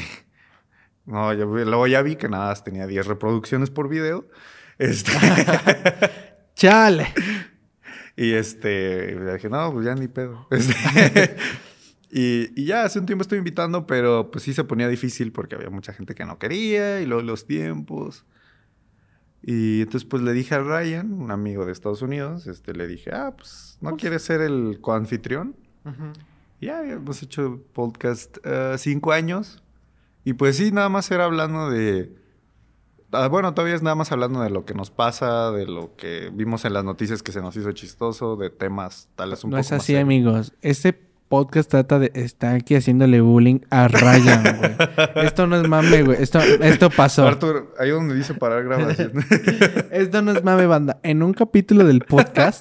No, yo, luego ya vi que nada más tenía 10 reproducciones por video. Este (laughs) Chale. Y este, y dije, no, pues ya ni pedo. (laughs) Este, y, y ya hace un tiempo estoy invitando, pero pues sí se ponía difícil porque había mucha gente que no quería y luego los tiempos. Y entonces pues le dije a Ryan, un amigo de Estados Unidos, este, le dije, ah, pues, ¿no quieres ser el coanfitrión? Ya hemos hecho podcast eh, cinco años. Y pues sí, nada más era hablando de... ah, bueno, todavía es nada más hablando de lo que nos pasa, de lo que vimos en las noticias que se nos hizo chistoso, de temas tales un no poco es así, amigos. Este podcast trata de... Está aquí haciéndole bullying a Ryan, güey. (laughs) Esto no es mame, güey. Esto, esto pasó. Arthur, ahí donde dice parar grabación. (laughs) Esto no es mame, banda. En un capítulo del podcast,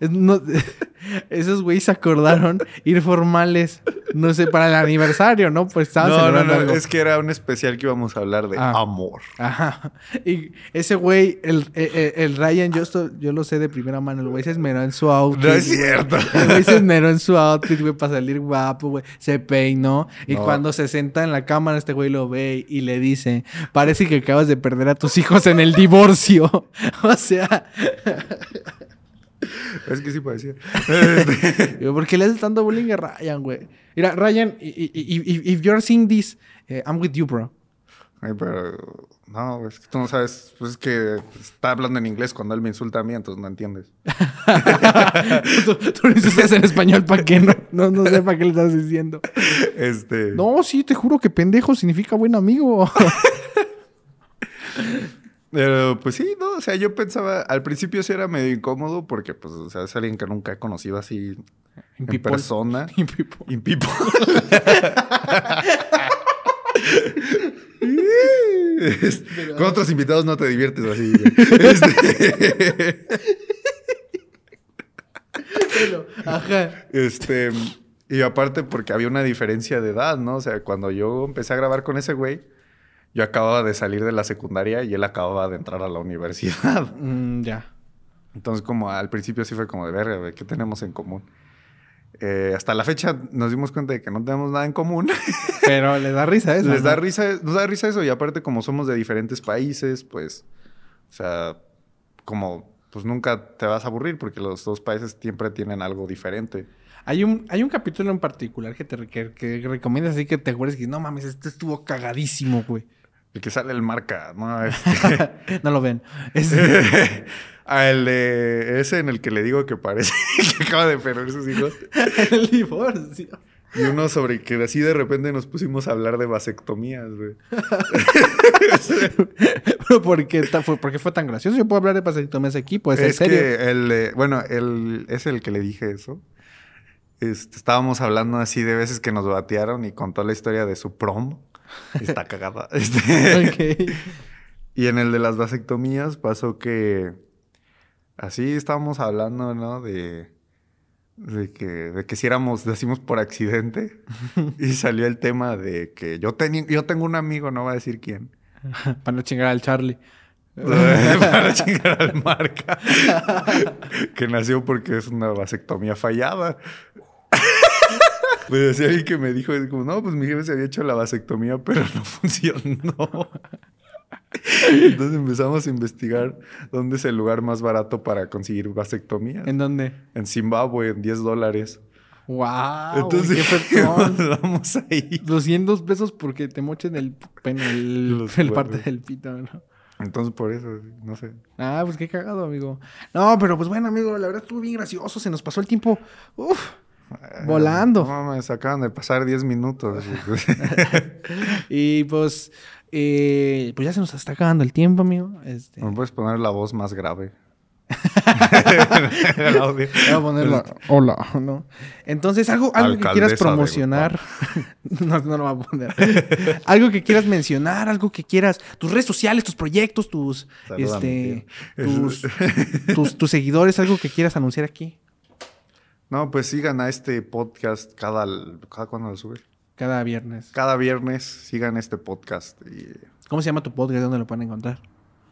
no- (laughs) esos güeyes se acordaron ir formales, no sé, para el aniversario, ¿no? Pues estaban no, no, no, algo. es que era un especial que íbamos a hablar de Ah. amor. Ajá. Y ese güey, el, el, el- el Ryan, yo, esto, yo lo sé de primera mano, el güey se esmeró en su outfit. No es cierto. El güey se esmeró en su outfit, güey, para salir guapo, güey. Se peinó. Y No. cuando se senta en la cámara, este güey lo ve y le dice: Parece que acabas de perder a tus hijos en el divorcio. (laughs) o sea, Es que sí parecía. Este, (laughs) ¿por qué le haces tanto bullying a Ryan, güey? Mira, Ryan, i- i- i- i- if you're seeing this, I'm with you, bro. Ay, pero no, es que tú no sabes, pues es que está hablando en inglés cuando él me insulta a mí, entonces no entiendes. (laughs) tú, tú lo dices en español, ¿para qué no? No, no sé para qué le estás diciendo. Este, No, sí, te juro que pendejo significa buen amigo. (laughs) Pero pues sí, no, o sea, yo pensaba, al principio sí era medio incómodo porque pues, o sea, es alguien que nunca he conocido así en people. persona. (laughs) In people. In people. Este, Con otros invitados no te diviertes así. Este, Pero, ajá. este, y aparte porque había una diferencia de edad, ¿no? O sea, cuando yo empecé a grabar con ese güey, yo acababa de salir de la secundaria y él acababa de entrar a la universidad. (laughs) Mm, ya. Entonces, como al principio sí fue como de verga, ¿qué tenemos en común? Eh, hasta la fecha nos dimos cuenta de que no tenemos nada en común. (laughs) Pero le da risa eso. Les da risa, nos da risa eso. Y aparte, como somos de diferentes países, pues, o sea, como, pues nunca te vas a aburrir porque los dos países siempre tienen algo diferente. Hay un, hay un capítulo en particular que te que, que recomiendas así que te acuerdes que no mames, este estuvo cagadísimo, güey. El que sale el marca, ¿no? (laughs) Este, (laughs) no lo ven. Es- a (laughs) el de ese en el que le digo que parece que acaba de perder sus hijos. el divorcio. Y uno sobre que así de repente nos pusimos a hablar de vasectomías, güey. (laughs) Pero ¿por qué, fue, por qué fue tan gracioso? Yo puedo hablar de vasectomías aquí, pues en es serio. que el, eh, bueno, el, es el que le dije eso. Este, estábamos hablando así de veces que nos batearon y contó la historia de su prom. Está cagada. (laughs) Este. Y en el de las vasectomías pasó que así estábamos hablando, ¿no? De, de que, de que si éramos, decimos por accidente. (laughs) y salió el tema de que yo, teni- yo tengo un amigo, no va a decir quién. (laughs) Para no chingar al Charlie. (laughs) para chingar al marca. que nació porque es una vasectomía fallada. Pues decía alguien que me dijo, como, no, pues mi jefe se había hecho la vasectomía, pero no funcionó. Entonces empezamos a investigar dónde es el lugar más barato para conseguir vasectomía. ¿En dónde? En Zimbabue, en 10 dólares. ¡Wow! Entonces ¡Qué (laughs) vamos ahí. 200 pesos porque te mochen el pene, el, (laughs) parte del pito, ¿no? Entonces por eso, no sé. Ah, pues qué cagado, amigo. No, pero pues bueno, amigo, la verdad estuvo bien gracioso. Se nos pasó el tiempo. Uf. Volando. No mames, acaban de pasar 10 minutos. (laughs) Y pues, eh, pues ya se nos está acabando el tiempo, amigo. Este, ¿Me puedes poner la voz más grave? (laughs) El audio. voy a ponerlo. Hola, ¿no? Entonces, algo, algo que quieras promocionar. (laughs) no, no lo voy a poner. algo que quieras mencionar, algo que quieras. Tus redes sociales, tus proyectos, tus, este, tus, (laughs) tus, tus seguidores, algo que quieras anunciar aquí. No, pues sigan a este podcast cada... ¿Cada cuándo lo subes? Cada viernes. Cada viernes sigan este podcast. Y... ¿Cómo se llama tu podcast? ¿Dónde lo pueden encontrar?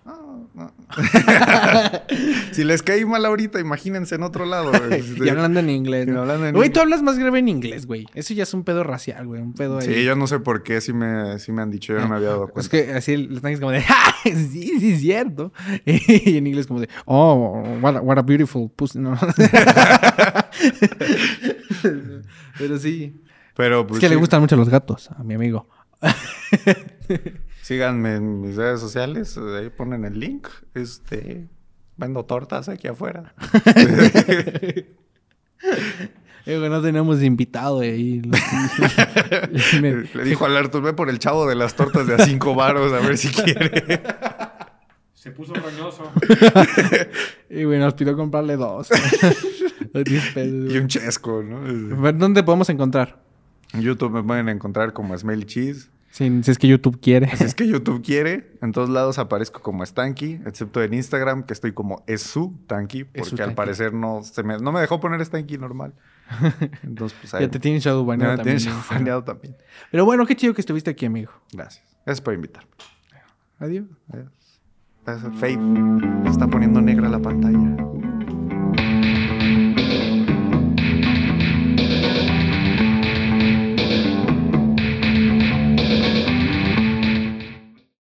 No, no. (laughs) si les caí mal ahorita, imagínense en otro lado. (laughs) y hablando en inglés. ¿no? hablando en Güey, tú hablas más grave en inglés, güey. Eso ya es un pedo racial, güey. Un pedo ahí. Sí, yo no sé por qué, sí me, sí me han dicho, yo no me había dado (laughs) cuenta. Es que así el tanque es como de, ¡Ja! Sí, sí, es cierto. Y en inglés como de, oh, what a, what a beautiful pussy. No. Pero sí. Pero pues es que le gustan mucho los gatos a mi amigo. (laughs) Síganme en mis redes sociales, ahí ponen el link. Este, vendo tortas aquí afuera. (laughs) Güey, no tenemos invitado ahí. (laughs) Me- Le dijo al Artur, ve por el chavo de las tortas de a cinco varos a ver si quiere. Se puso roñoso. Y güey, nos pidió comprarle dos. Los 10 pesos, y un chesco, ¿no? ¿Dónde podemos encontrar? En YouTube me pueden encontrar como Smell Cheese. Si, si es que YouTube quiere. Si es que YouTube quiere, en todos lados aparezco como Stanky, excepto en Instagram, que estoy como Esu Tanky, porque Esu al parecer no, se me, no me dejó poner Stanky normal. (laughs) Entonces, pues ahí. Ya te tienen shadow Ya baneado me también. tienes Instagram. baneado también. Pero bueno, qué chido que estuviste aquí, amigo. Gracias. Gracias por invitarme. Adiós. Adiós. Gracias. Faith se está poniendo negra la pantalla.